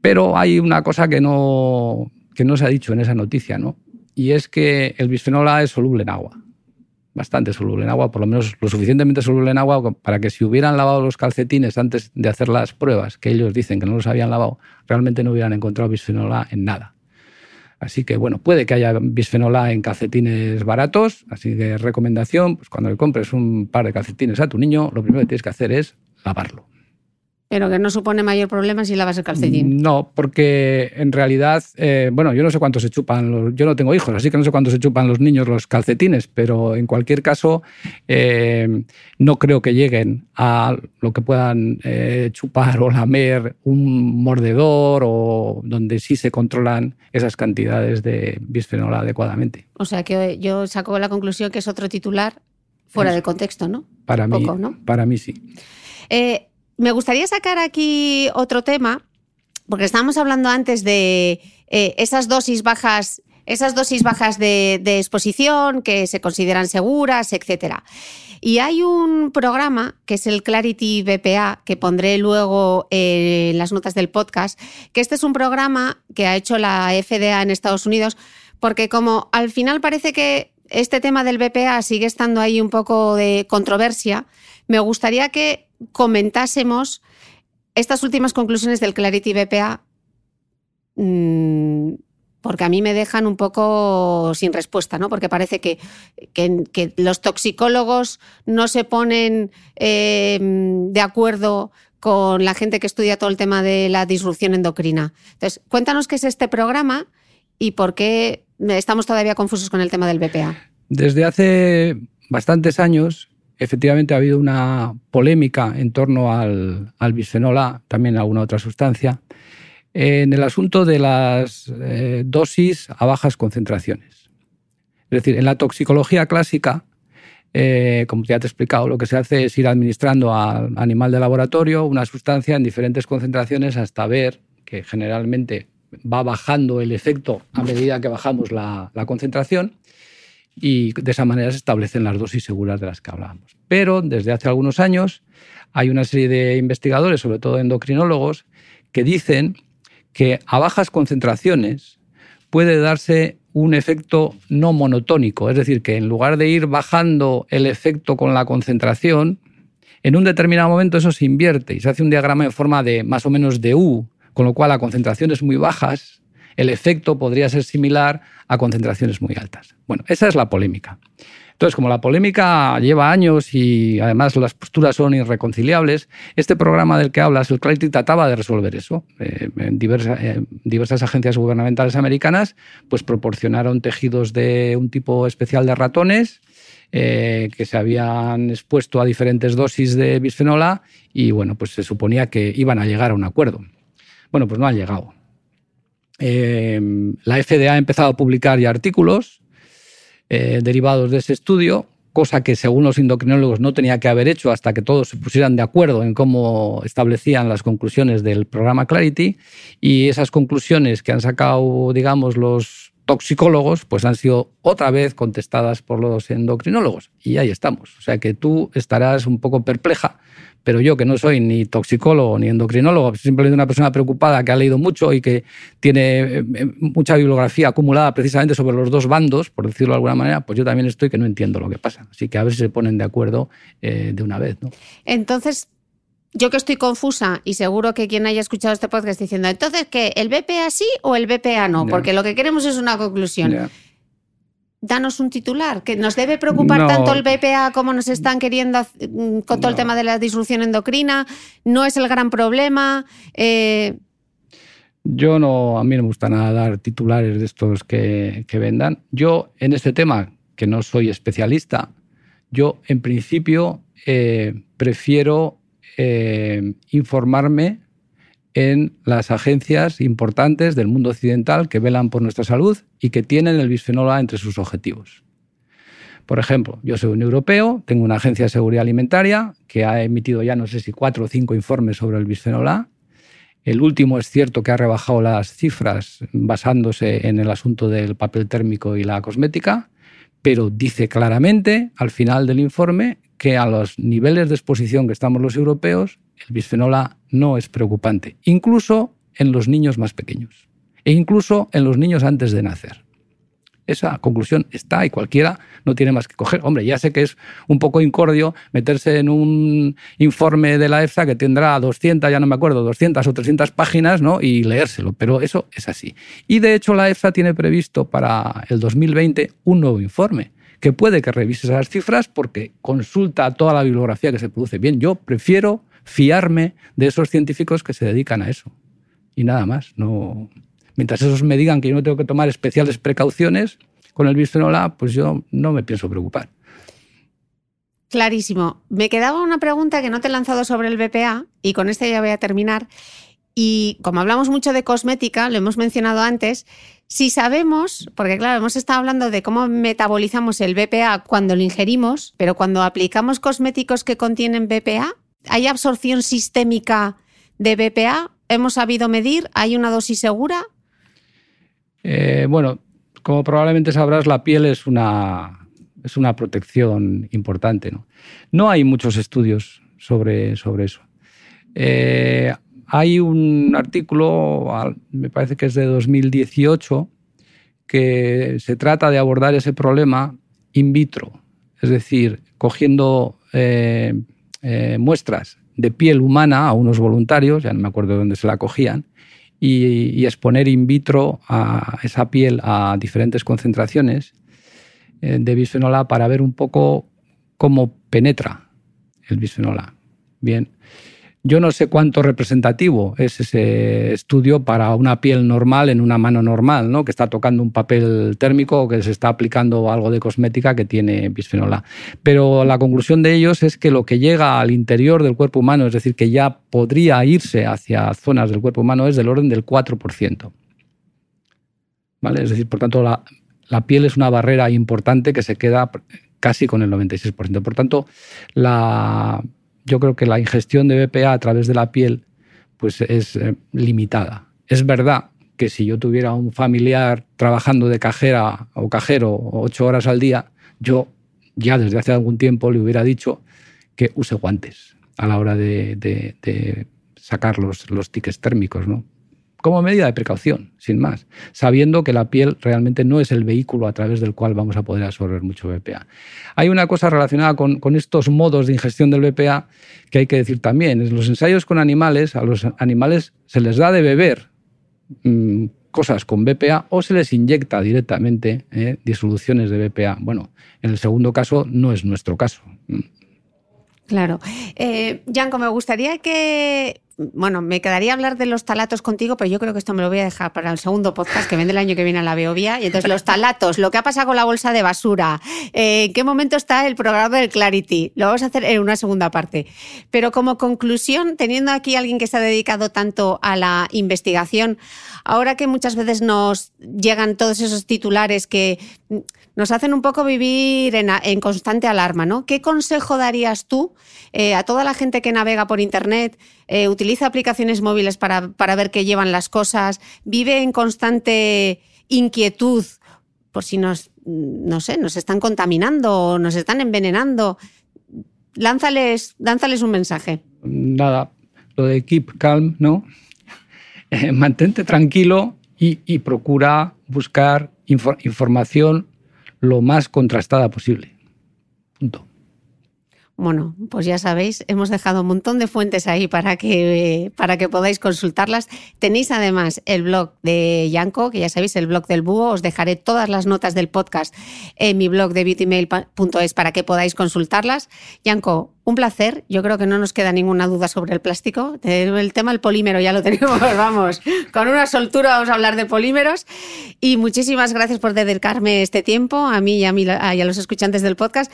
Pero hay una cosa que no, que no se ha dicho en esa noticia, ¿no? Y es que el bisfenol A es soluble en agua bastante soluble en agua, por lo menos lo suficientemente soluble en agua para que si hubieran lavado los calcetines antes de hacer las pruebas, que ellos dicen que no los habían lavado, realmente no hubieran encontrado bisfenol A en nada. Así que bueno, puede que haya bisfenol A en calcetines baratos, así que recomendación, pues cuando le compres un par de calcetines a tu niño, lo primero que tienes que hacer es lavarlo. Pero que no supone mayor problema si lavas el calcetín. No, porque en realidad, eh, bueno, yo no sé cuánto se chupan, los, yo no tengo hijos, así que no sé cuánto se chupan los niños los calcetines, pero en cualquier caso eh, no creo que lleguen a lo que puedan eh, chupar o lamer un mordedor o donde sí se controlan esas cantidades de bisfenol adecuadamente. O sea que yo saco la conclusión que es otro titular fuera del contexto, ¿no? Para mí, ¿no? Para mí sí. Me gustaría sacar aquí otro tema, porque estábamos hablando antes de eh, esas dosis bajas, esas dosis bajas de, exposición que se consideran seguras, etc. Y hay un programa que es el Clarity BPA, que pondré luego en las notas del podcast, que este es un programa que ha hecho la FDA en Estados Unidos, porque como al final parece que este tema del BPA sigue estando ahí un poco de controversia, me gustaría que comentásemos estas últimas conclusiones del Clarity BPA, mm, porque a mí me dejan un poco sin respuesta, ¿no? Porque parece que, los toxicólogos no se ponen eh, de acuerdo con la gente que estudia todo el tema de la disrupción endocrina. Entonces, cuéntanos qué es este programa y por qué estamos todavía confusos con el tema del BPA. Desde hace bastantes años efectivamente ha habido una polémica en torno al, al bisfenol A, también alguna otra sustancia, en el asunto de las eh, dosis a bajas concentraciones. Es decir, en la toxicología clásica, eh, como ya te he explicado, lo que se hace es ir administrando al animal de laboratorio una sustancia en diferentes concentraciones hasta ver que generalmente va bajando el efecto a medida que bajamos la, la concentración y de esa manera se establecen las dosis seguras de las que hablábamos. Pero desde hace algunos años hay una serie de investigadores, sobre todo endocrinólogos, que dicen que a bajas concentraciones puede darse un efecto no monotónico, es decir, que en lugar de ir bajando el efecto con la concentración, en un determinado momento eso se invierte y se hace un diagrama en forma de más o menos de U, con lo cual a concentraciones muy bajas el efecto podría ser similar a concentraciones muy altas. Bueno, esa es la polémica. Entonces, como la polémica lleva años y además las posturas son irreconciliables, este programa del que hablas, el Clarity, trataba de resolver eso. Eh, en diversas agencias gubernamentales americanas pues proporcionaron tejidos de un tipo especial de ratones eh, que se habían expuesto a diferentes dosis de bisfenol A y bueno, pues se suponía que iban a llegar a un acuerdo. Bueno, pues no han llegado. Eh, la FDA ha empezado a publicar ya artículos eh, derivados de ese estudio, cosa que según los endocrinólogos no tenía que haber hecho hasta que todos se pusieran de acuerdo en cómo establecían las conclusiones del programa Clarity. Y esas conclusiones que han sacado, digamos, los toxicólogos, pues han sido otra vez contestadas por los endocrinólogos. Y ahí estamos. O sea que tú estarás un poco perpleja pero yo que no soy ni toxicólogo ni endocrinólogo, simplemente una persona preocupada que ha leído mucho y que tiene eh, eh, mucha bibliografía acumulada precisamente sobre los dos bandos, por decirlo de alguna manera, pues yo también estoy que no entiendo lo que pasa. Así que a ver si se ponen de acuerdo eh, de una vez. ¿no? Entonces, yo que estoy confusa y seguro que quien haya escuchado este podcast diciendo, entonces, ¿qué? ¿El BPA sí o el BPA no? Porque lo que queremos es una conclusión danos un titular, que nos debe preocupar tanto el BPA como nos están queriendo mm, con todo el tema de la disrupción endocrina, no es el gran problema. Eh. Yo no, a mí no me gusta nada dar titulares de estos que, vendan. Yo en este tema, que no soy especialista, yo en principio eh, prefiero eh, informarme en las agencias importantes del mundo occidental que velan por nuestra salud y que tienen el bisfenol A entre sus objetivos. Por ejemplo, yo soy un europeo, tengo una agencia de seguridad alimentaria que ha emitido ya no sé si cuatro o cinco informes sobre el bisfenol A. El último es cierto que ha rebajado las cifras basándose en el asunto del papel térmico y la cosmética, pero dice claramente al final del informe que a los niveles de exposición que estamos los europeos, el bisfenol A no es preocupante, incluso en los niños más pequeños e incluso en los niños antes de nacer. Esa conclusión está y cualquiera no tiene más que coger. Hombre, ya sé que es un poco incordio meterse en un informe de la EFSA que tendrá 200, ya no me acuerdo, 200 o 300 páginas ¿no? y leérselo, pero eso es así. Y de hecho la EFSA tiene previsto para el 2020 un nuevo informe que puede que revise esas cifras porque consulta toda la bibliografía que se produce. Bien, yo prefiero fiarme de esos científicos que se dedican a eso. Y nada más. No... Mientras esos me digan que yo no tengo que tomar especiales precauciones con el bisfenol A, pues yo no me pienso preocupar. Clarísimo. Me quedaba una pregunta que no te he lanzado sobre el BPA y con esta ya voy a terminar. Y como hablamos mucho de cosmética, lo hemos mencionado antes, si sabemos, porque claro, hemos estado hablando de cómo metabolizamos el BPA cuando lo ingerimos, pero cuando aplicamos cosméticos que contienen BPA, ¿hay absorción sistémica de BPA? ¿Hemos sabido medir? ¿Hay una dosis segura? Eh, bueno, como probablemente sabrás, la piel es una, es una protección importante. ¿no? no hay muchos estudios sobre, sobre eso. Eh, hay un artículo, me parece que es de 2018, que se trata de abordar ese problema in vitro, es decir, cogiendo eh, eh, muestras de piel humana a unos voluntarios, ya no me acuerdo de dónde se la cogían, y, exponer in vitro a esa piel a diferentes concentraciones eh, de bisfenol para ver un poco cómo penetra el bisfenol A. Bien, yo no sé cuánto representativo es ese estudio para una piel normal en una mano normal, ¿no? que está tocando un papel térmico o que se está aplicando algo de cosmética que tiene bisfenol A. Pero la conclusión de ellos es que lo que llega al interior del cuerpo humano, es decir, que ya podría irse hacia zonas del cuerpo humano, es del orden del 4%. ¿Vale? Es decir, por tanto, la, la piel es una barrera importante que se queda casi con el 96%. Por tanto, la yo creo que la ingestión de BPA a través de la piel pues es eh, limitada. Es verdad que si yo tuviera un familiar trabajando de cajera o cajero ocho horas al día, yo ya desde hace algún tiempo le hubiera dicho que use guantes a la hora de, sacar los, los tickets térmicos, ¿no? Como medida de precaución, sin más, sabiendo que la piel realmente no es el vehículo a través del cual vamos a poder absorber mucho BPA. Hay una cosa relacionada con, estos modos de ingestión del BPA que hay que decir también. En los ensayos con animales, a los animales se les da de beber mm, cosas con BPA o se les inyecta directamente ¿eh? disoluciones de BPA. Bueno, en el segundo caso no es nuestro caso. Claro. Eh, me gustaría que bueno, me quedaría hablar de los talatos contigo, pero yo creo que esto me lo voy a dejar para el segundo podcast que vende el año que viene a la Beovia. Y entonces los talatos, lo que ha pasado con la bolsa de basura, eh, en qué momento está el programa del Clarity, lo vamos a hacer en una segunda parte. Pero como conclusión, teniendo aquí a alguien que se ha dedicado tanto a la investigación, ahora que muchas veces nos llegan todos esos titulares que nos hacen un poco vivir en, constante alarma, ¿no? ¿Qué consejo darías tú eh, a toda la gente que navega por Internet? Eh, utiliza aplicaciones móviles para, ver qué llevan las cosas, vive en constante inquietud por si nos, no sé, nos están contaminando o nos están envenenando. Lánzales, lánzales un mensaje. Nada, lo de keep calm, ¿no? Mantente tranquilo y, procura buscar información lo más contrastada posible. Bueno, pues ya sabéis, hemos dejado un montón de fuentes ahí para que, para que podáis consultarlas. Tenéis además el blog de Yanko, que ya sabéis, el blog del búho. Os dejaré todas las notas del podcast en mi blog de beautymail.es para que podáis consultarlas. Yanko, un placer. Yo creo que no nos queda ninguna duda sobre el plástico. El tema del polímero ya lo tenemos, vamos. Con una soltura vamos a hablar de polímeros. Y muchísimas gracias por dedicarme este tiempo, a mí y a, mí, y a los escuchantes del podcast.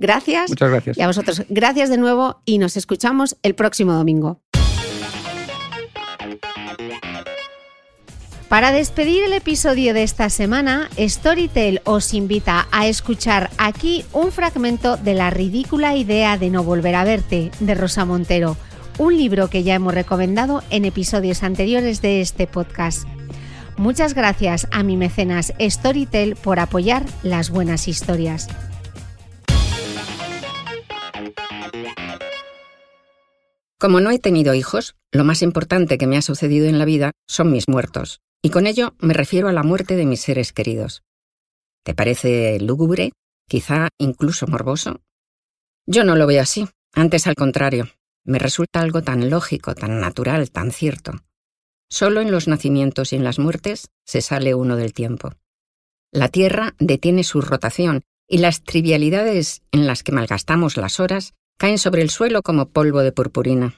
Gracias. Muchas gracias. Y a vosotros, gracias de nuevo y nos escuchamos el próximo domingo. Para despedir el episodio de esta semana, Storytel os invita a escuchar aquí un fragmento de La ridícula idea de no volver a verte, de Rosa Montero, un libro que ya hemos recomendado en episodios anteriores de este podcast. Muchas gracias a mi mecenas Storytel por apoyar las buenas historias. Como no he tenido hijos, lo más importante que me ha sucedido en la vida son mis muertos, y con ello me refiero a la muerte de mis seres queridos. ¿Te parece lúgubre? Quizá incluso morboso. Yo no lo veo así, antes al contrario, me resulta algo tan lógico, tan natural, tan cierto. Solo en los nacimientos y en las muertes se sale uno del tiempo. La Tierra detiene su rotación y las trivialidades en las que malgastamos las horas caen sobre el suelo como polvo de purpurina.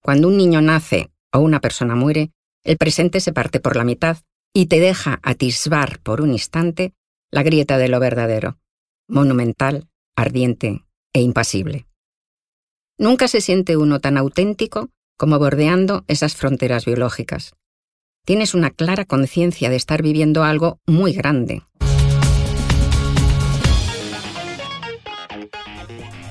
Cuando un niño nace o una persona muere, el presente se parte por la mitad y te deja atisbar por un instante la grieta de lo verdadero, monumental, ardiente e impasible. Nunca se siente uno tan auténtico como bordeando esas fronteras biológicas. Tienes una clara conciencia de estar viviendo algo muy grande,